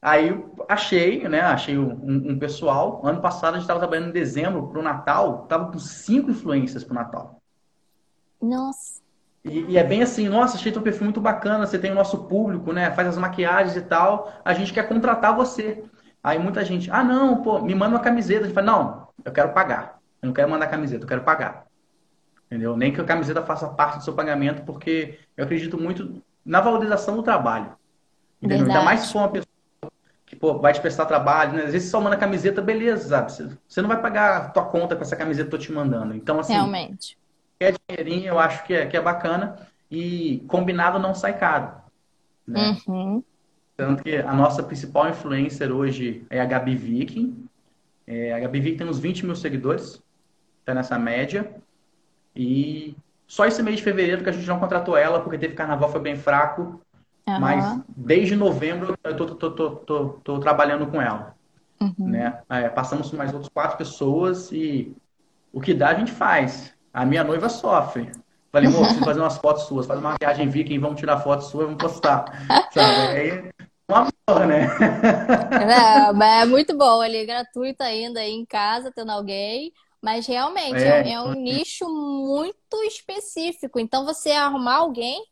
Aí achei, né? Achei um, um pessoal. Ano passado a gente estava trabalhando em dezembro para o Natal. Tava com cinco influências para o Natal.
Nossa.
E, e, é bem assim, nossa, achei teu perfil muito bacana, você tem o nosso público, né? Faz as maquiagens e tal, a gente quer contratar você. Aí muita gente, ah não, pô, me manda uma camiseta. A gente fala, não, eu quero pagar. Eu não quero mandar camiseta, eu quero pagar. Entendeu? Nem que a camiseta faça parte do seu pagamento, porque eu acredito muito na valorização do trabalho. Entendeu? Ainda mais se for uma pessoa que pô, vai te prestar trabalho, né? Às vezes só manda camiseta, beleza, sabe? Você não vai pagar a tua conta com essa camiseta que eu tô te mandando. Então, assim.
Realmente
quer dinheirinho, eu acho que é, que é bacana. E combinado não sai caro. Né? Uhum. Tanto que a nossa principal influencer hoje é a Gabi Viking. É, a Gabi Viking tem uns 20 mil seguidores. Está nessa média. E só esse mês de fevereiro que a gente não contratou ela, porque teve carnaval, foi bem fraco. Uhum. Mas desde novembro eu tô, tô, tô, tô, tô trabalhando com ela. Uhum. Né? É, passamos mais outras quatro pessoas e o que dá a gente faz. A minha noiva sofre. Falei, amor, preciso fazer umas fotos suas, fazer uma viagem viking, vamos tirar fotos suas, vamos postar. Sabe? Aí, uma porra, né?
É, é muito bom ali, gratuito ainda aí em casa, tendo alguém. Mas realmente é, é um nicho muito específico. Então, você arrumar alguém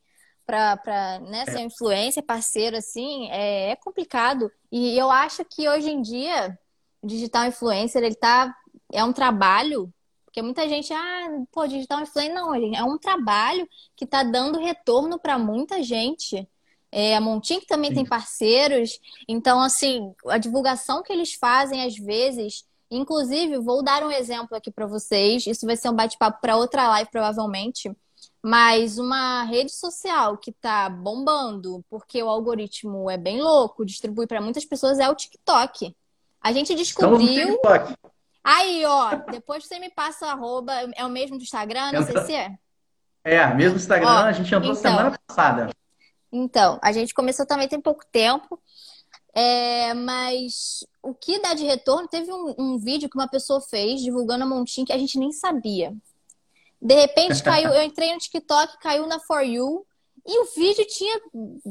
para né, ser é. influência, parceiro, assim, é, é, complicado. E eu acho que hoje em dia, o digital influencer, ele tá. É um trabalho porque muita gente, ah, pô, digital influencer. Não, é um trabalho que está dando retorno para muita gente. É, a Montink também Sim. tem parceiros. Então, assim, a divulgação que eles fazem, às vezes. Inclusive, vou dar um exemplo aqui para vocês. Isso vai ser um bate-papo para outra live, provavelmente. Mas uma rede social que está bombando, porque o algoritmo é bem louco, distribui para muitas pessoas, é o TikTok. A gente descobriu. Aí, ó, depois você me passa o arroba, é o mesmo do Instagram, não sei se é.
É, mesmo Instagram, ó, a gente entrou então, semana passada.
Então, a gente começou também tem pouco tempo, é, mas o que dá de retorno, teve um, um, vídeo que uma pessoa fez divulgando a Montinho que a gente nem sabia. De repente caiu, eu entrei no TikTok, caiu na For You, e o vídeo tinha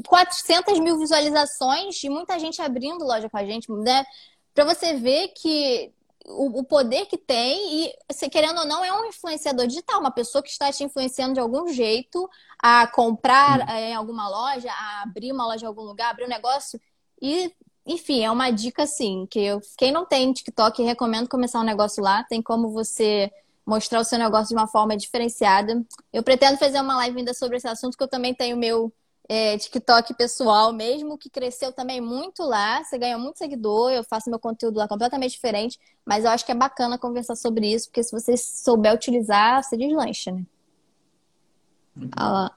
400 mil visualizações e muita gente abrindo loja com a gente, né? Pra você ver que o, o, poder que tem e, se querendo ou não, é um influenciador digital, uma pessoa que está te influenciando de algum jeito a comprar hum. é, em alguma loja, a abrir uma loja em algum lugar, abrir um negócio. E, enfim, é uma dica assim, que eu, quem não tem TikTok, recomendo começar um negócio lá. Tem como você mostrar o seu negócio de uma forma diferenciada. Eu pretendo fazer uma live ainda sobre esse assunto, que eu também tenho meu é, TikTok pessoal mesmo, que cresceu também muito lá. Você ganha muito seguidor, eu faço meu conteúdo lá completamente diferente, mas eu acho que é bacana conversar sobre isso, porque se você souber utilizar, você deslancha, né? Ah,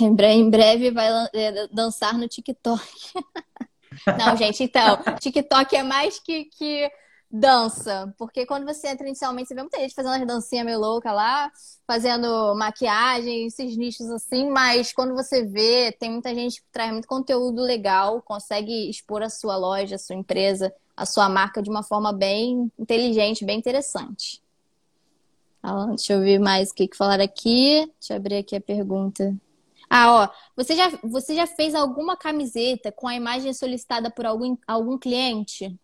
em breve, vai é, dançar no TikTok. Não, gente, então, TikTok é mais que, que dança. Porque quando você entra inicialmente, você vê muita gente fazendo as dancinhas meio louca lá, fazendo maquiagem, esses nichos assim, mas quando você vê, tem muita gente que traz muito conteúdo legal, consegue expor a sua loja, a sua empresa a sua marca de uma forma bem inteligente, bem interessante. Deixa eu ver mais o que, que falaram aqui. Deixa eu abrir aqui a pergunta. Ah, ó, você já, você já fez alguma camiseta com a imagem solicitada por algum, algum cliente?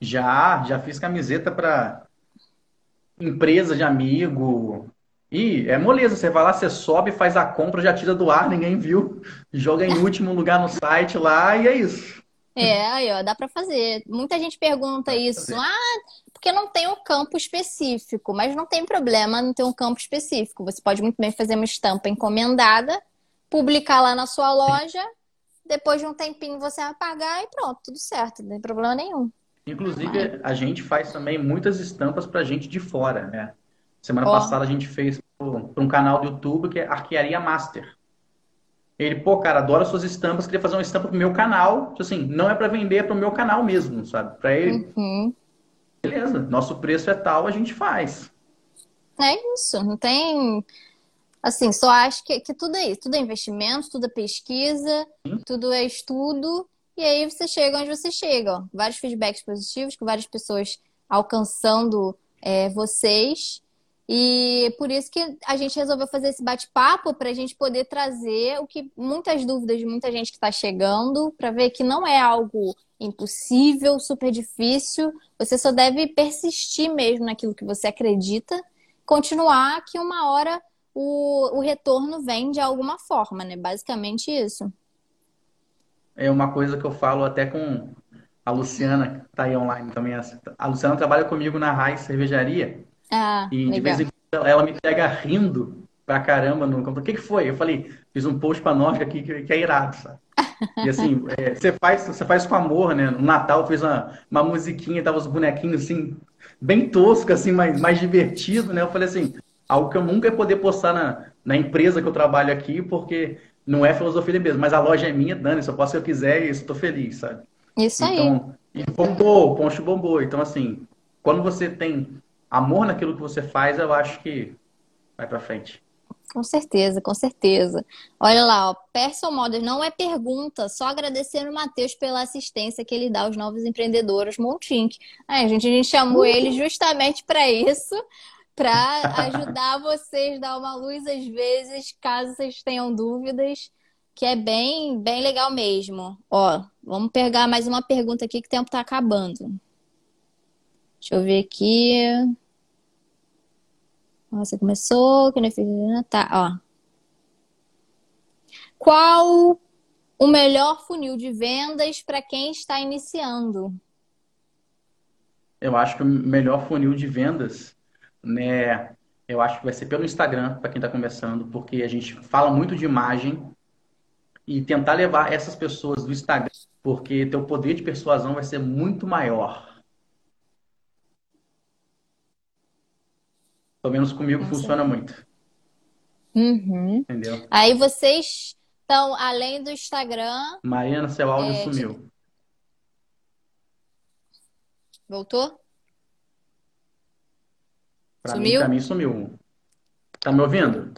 Já, já fiz camiseta para empresa de amigo. E é moleza, você vai lá, você sobe, faz a compra, já tira do ar, ninguém viu, joga em último lugar no site lá e é isso.
É, aí ó, dá para fazer. Muita gente pergunta isso, ah, porque não tem um campo específico, mas não tem problema não ter um campo específico. Você pode muito bem fazer uma estampa encomendada, publicar lá na sua loja, depois de um tempinho você apagar e pronto, tudo certo, não tem problema nenhum.
Inclusive, a gente faz também muitas estampas para gente de fora, né? Semana oh. passada a gente fez para um canal do YouTube que é Arquearia Master. Ele, pô, cara, adora suas estampas, queria fazer uma estampa pro meu canal. Tipo assim, não é para vender, é pro meu canal mesmo, sabe? Para ele. Uhum. Beleza, nosso preço é tal, a gente faz.
É isso, não tem. Assim, só acho que, que tudo é isso. Tudo é investimento, tudo é pesquisa, Sim. tudo é estudo. E aí você chega onde você chega. Ó. Vários feedbacks positivos, com várias pessoas alcançando é, vocês. E por isso que a gente resolveu fazer esse bate-papo para a gente poder trazer o que muitas dúvidas de muita gente que está chegando, para ver que não é algo impossível, super difícil. Você só deve persistir mesmo naquilo que você acredita, continuar que uma hora o, o retorno vem de alguma forma, né? Basicamente isso
é uma coisa que eu falo até com a Luciana, que está aí online também. A Luciana trabalha comigo na Raiz Cervejaria.
Ah,
e
legal.
de vez em quando ela me pega rindo pra caramba no campo. O que, que foi? Eu falei, fiz um post pra nós aqui que, que é irado, sabe? E assim, é, você, faz, você faz com amor, né? No Natal eu fiz uma, uma musiquinha, tava os bonequinhos assim, bem tosco, assim, mais, mais divertido, né? Eu falei assim, algo que eu nunca ia poder postar na, na empresa que eu trabalho aqui, porque não é filosofia de mesmo, mas a loja é minha, Dani, só posso se eu quiser e isso estou feliz, sabe?
Isso
então, aí. E bombou, o poncho bombou. Então, assim, quando você tem amor naquilo que você faz, eu acho que vai para frente.
Com certeza, com certeza. Olha lá, ó, Person Models não é pergunta, só agradecer o Matheus pela assistência que ele dá aos novos empreendedores Montink. a gente, a gente chamou ele justamente para isso, para ajudar vocês, dar uma luz às vezes, caso vocês tenham dúvidas, que é bem, bem legal mesmo. Ó, vamos pegar mais uma pergunta aqui que o tempo está acabando. Deixa eu ver aqui. Você começou, que não tá, ó. Qual o melhor funil de vendas para quem está iniciando?
Eu acho que o melhor funil de vendas né? Eu acho que vai ser pelo Instagram, para quem está começando, porque a gente fala muito de imagem e tentar levar essas pessoas do Instagram, porque teu poder de persuasão vai ser muito maior. Pelo menos comigo Nossa. funciona muito.
Uhum.
Entendeu?
Aí vocês estão, além do Instagram.
Mariana, seu áudio é, sumiu.
Voltou?
Pra sumiu? Mim, pra mim sumiu. Tá me ouvindo?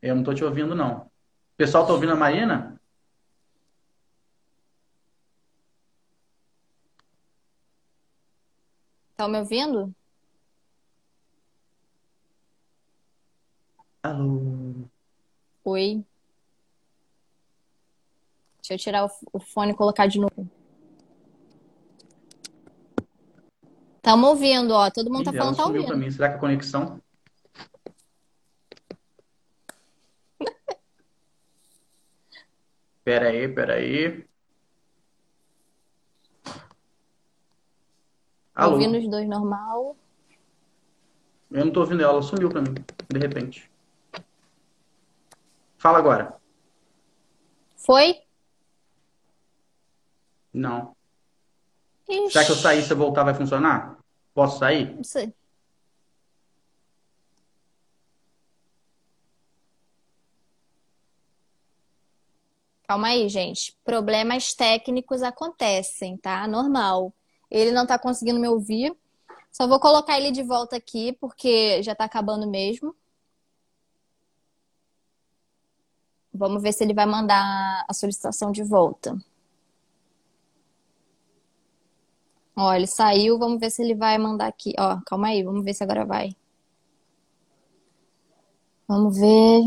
Eu não tô te ouvindo, não. O pessoal tá ouvindo a Marina?
Tá me ouvindo?
Alô?
Oi. Deixa eu tirar o fone e colocar de novo. Estamos ouvindo, ó. Todo mundo tá falando tá ouvindo.
Pra mim. Será que a conexão? Pera aí, pera aí.
Alô? Ouvindo os dois normal.
Eu não tô ouvindo ela, ela sumiu pra mim, de repente. Fala agora.
Foi?
Não. Ixi. Será que eu sair e você voltar vai funcionar? Posso sair?
Não sei. Calma aí, gente. Problemas técnicos acontecem, tá? Normal. Ele não tá conseguindo me ouvir. Só vou colocar ele de volta aqui, porque já tá acabando mesmo. Vamos ver se ele vai mandar a solicitação de volta. Ó, ele saiu, vamos ver se ele vai mandar aqui. Ó, calma aí, vamos ver se agora vai. Vamos ver.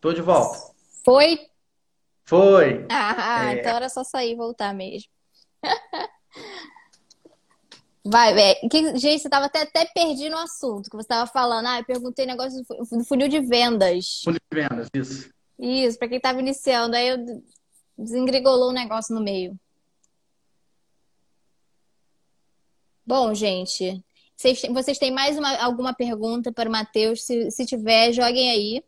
Tô de volta.
Foi?
Foi.
Ah, é... então era só sair e voltar mesmo. Vai, é, que, gente, você tava até, até perdido no assunto que você tava falando. Ah, eu perguntei negócio do funil de vendas.
Funil de vendas, isso.
Isso, para quem tava iniciando. Aí eu desengrigolou o negócio no meio. Bom, gente, vocês, vocês têm mais uma, alguma pergunta para o Matheus? Se, se tiver, joguem aí.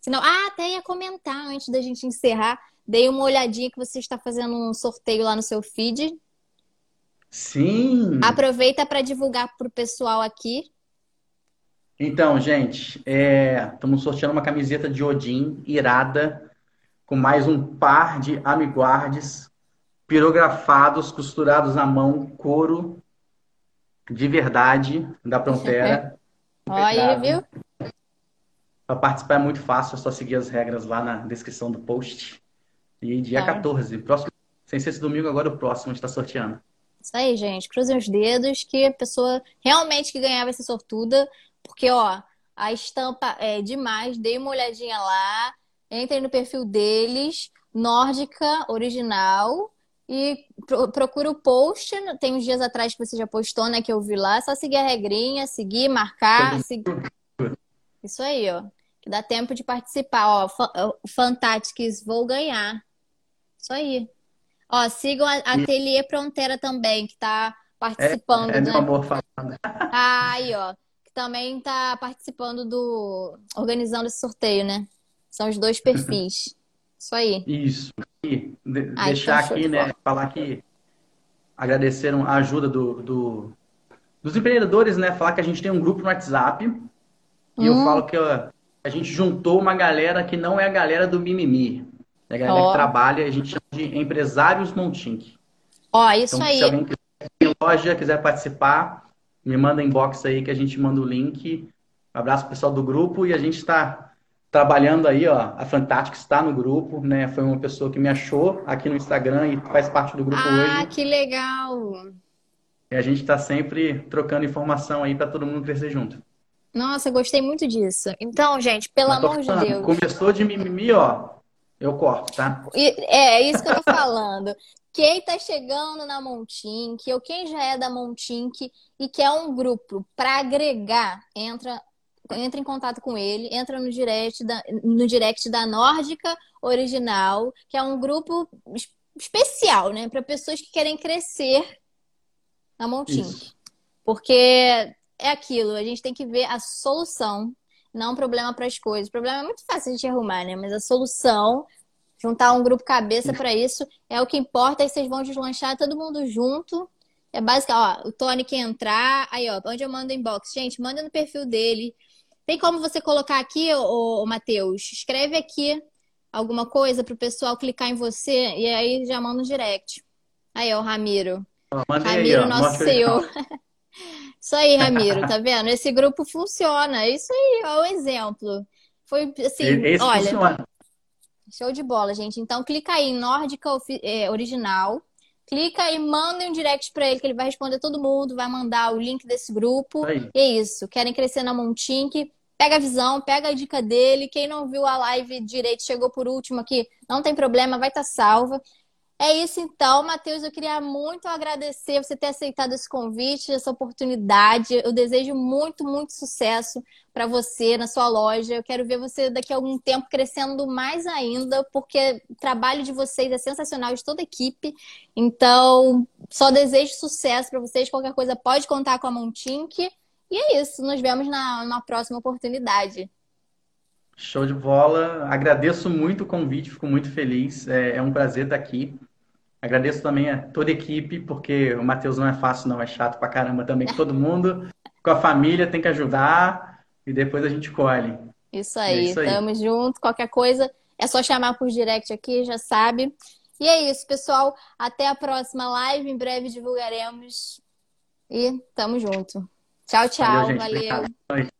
Senão, ah, até ia comentar antes da gente encerrar. Dei uma olhadinha que você está fazendo um sorteio lá no seu feed.
Sim.
Aproveita para divulgar para o pessoal aqui.
Então, gente, é, estamos sorteando uma camiseta de Odin irada, com mais um par de amiguardes pirografados, costurados à mão, couro de verdade da Frontera.
Olha aí, viu?
Para participar é muito fácil, é só seguir as regras lá na descrição do post. E dia tá. 14, próximo, sem ser esse domingo, agora o próximo a gente está sorteando.
Isso aí, gente. Cruzem os dedos que a pessoa realmente que ganhar vai ser sortuda. Porque, ó, a estampa é demais. Dei uma olhadinha lá. Entrem no perfil deles. Nórdica Original. E pro, procura o post. Tem uns dias atrás que você já postou, né? Que eu vi lá. É só seguir a regrinha, seguir, marcar. Seguir... Isso aí, ó. Que dá tempo de participar. Ó, o Fantáticos, vou ganhar. Isso aí. Ó, sigam a Ateliê Fronteira também, que tá participando.
É, é né? meu amor falando.
Aí, ó. Que também tá participando do. organizando esse sorteio, né? São os dois perfis. Isso aí.
Isso. E de Ai, deixar aqui, né? De falar que agradeceram a ajuda do, do, dos empreendedores, né? Falar que a gente tem um grupo no WhatsApp. E eu hum. falo que ó, a gente juntou uma galera que não é a galera do mimimi. A galera oh. que trabalha, a gente chama de empresários Montink.
Ó, oh, isso então, aí.
Se alguém quiser loja, quiser participar, me manda inbox aí que a gente manda o link. Um abraço pro pessoal do grupo e a gente está trabalhando aí, ó. A Fantástica está no grupo, né? Foi uma pessoa que me achou aqui no Instagram e faz parte do grupo
ah,
hoje.
Ah, que legal!
E a gente está sempre trocando informação aí para todo mundo crescer junto.
Nossa, gostei muito disso. Então, gente, pelo amor
falando,
de Deus.
Começou de mimimi, ó. Eu corto, tá?
É, é isso que eu tô falando. quem tá chegando na Montink, ou quem já é da Montink e quer um grupo para agregar, entra entra em contato com ele, entra no direct da, no direct da Nórdica Original, que é um grupo especial, né, para pessoas que querem crescer na Montink. Porque é aquilo, a gente tem que ver a solução não um problema para as coisas. O problema é muito fácil de arrumar, né? Mas a solução, juntar um grupo cabeça para isso, é o que importa. Aí vocês vão deslanchar todo mundo junto. É básico, ó, o Tony quer entrar, aí, ó, onde eu mando inbox? Gente, manda no perfil dele. Tem como você colocar aqui, ô, ô Matheus? Escreve aqui alguma coisa para o pessoal clicar em você e aí já manda um direct. Aí, ó, o Ramiro. Ramiro, aí, nosso CEO. Isso aí, Ramiro, tá vendo? Esse grupo funciona. Isso aí, ó, o exemplo. Foi assim, Esse olha. Funciona. Show de bola, gente. Então clica aí em Nórdica é, Original. Clica e manda um direct para ele que ele vai responder todo mundo, vai mandar o link desse grupo. Aí. E é isso. Querem crescer na Montink? Pega a visão, pega a dica dele. Quem não viu a live direito, chegou por último aqui, não tem problema, vai estar tá salva. É isso então, Matheus. Eu queria muito agradecer você ter aceitado esse convite, essa oportunidade. Eu desejo muito, muito sucesso para você na sua loja. Eu quero ver você daqui a algum tempo crescendo mais ainda, porque o trabalho de vocês é sensacional, de toda a equipe. Então, só desejo sucesso para vocês. Qualquer coisa pode contar com a Montink. E é isso. Nos vemos na, na próxima oportunidade.
Show de bola. Agradeço muito o convite, fico muito feliz. É, é um prazer estar aqui. Agradeço também a toda a equipe, porque o Matheus não é fácil, não, é chato pra caramba também com todo mundo. Com a família tem que ajudar e depois a gente colhe.
Isso aí, é isso aí. tamo junto. Qualquer coisa é só chamar por direct aqui, já sabe. E é isso, pessoal. Até a próxima live. Em breve divulgaremos. E tamo junto. Tchau, tchau. Valeu. valeu.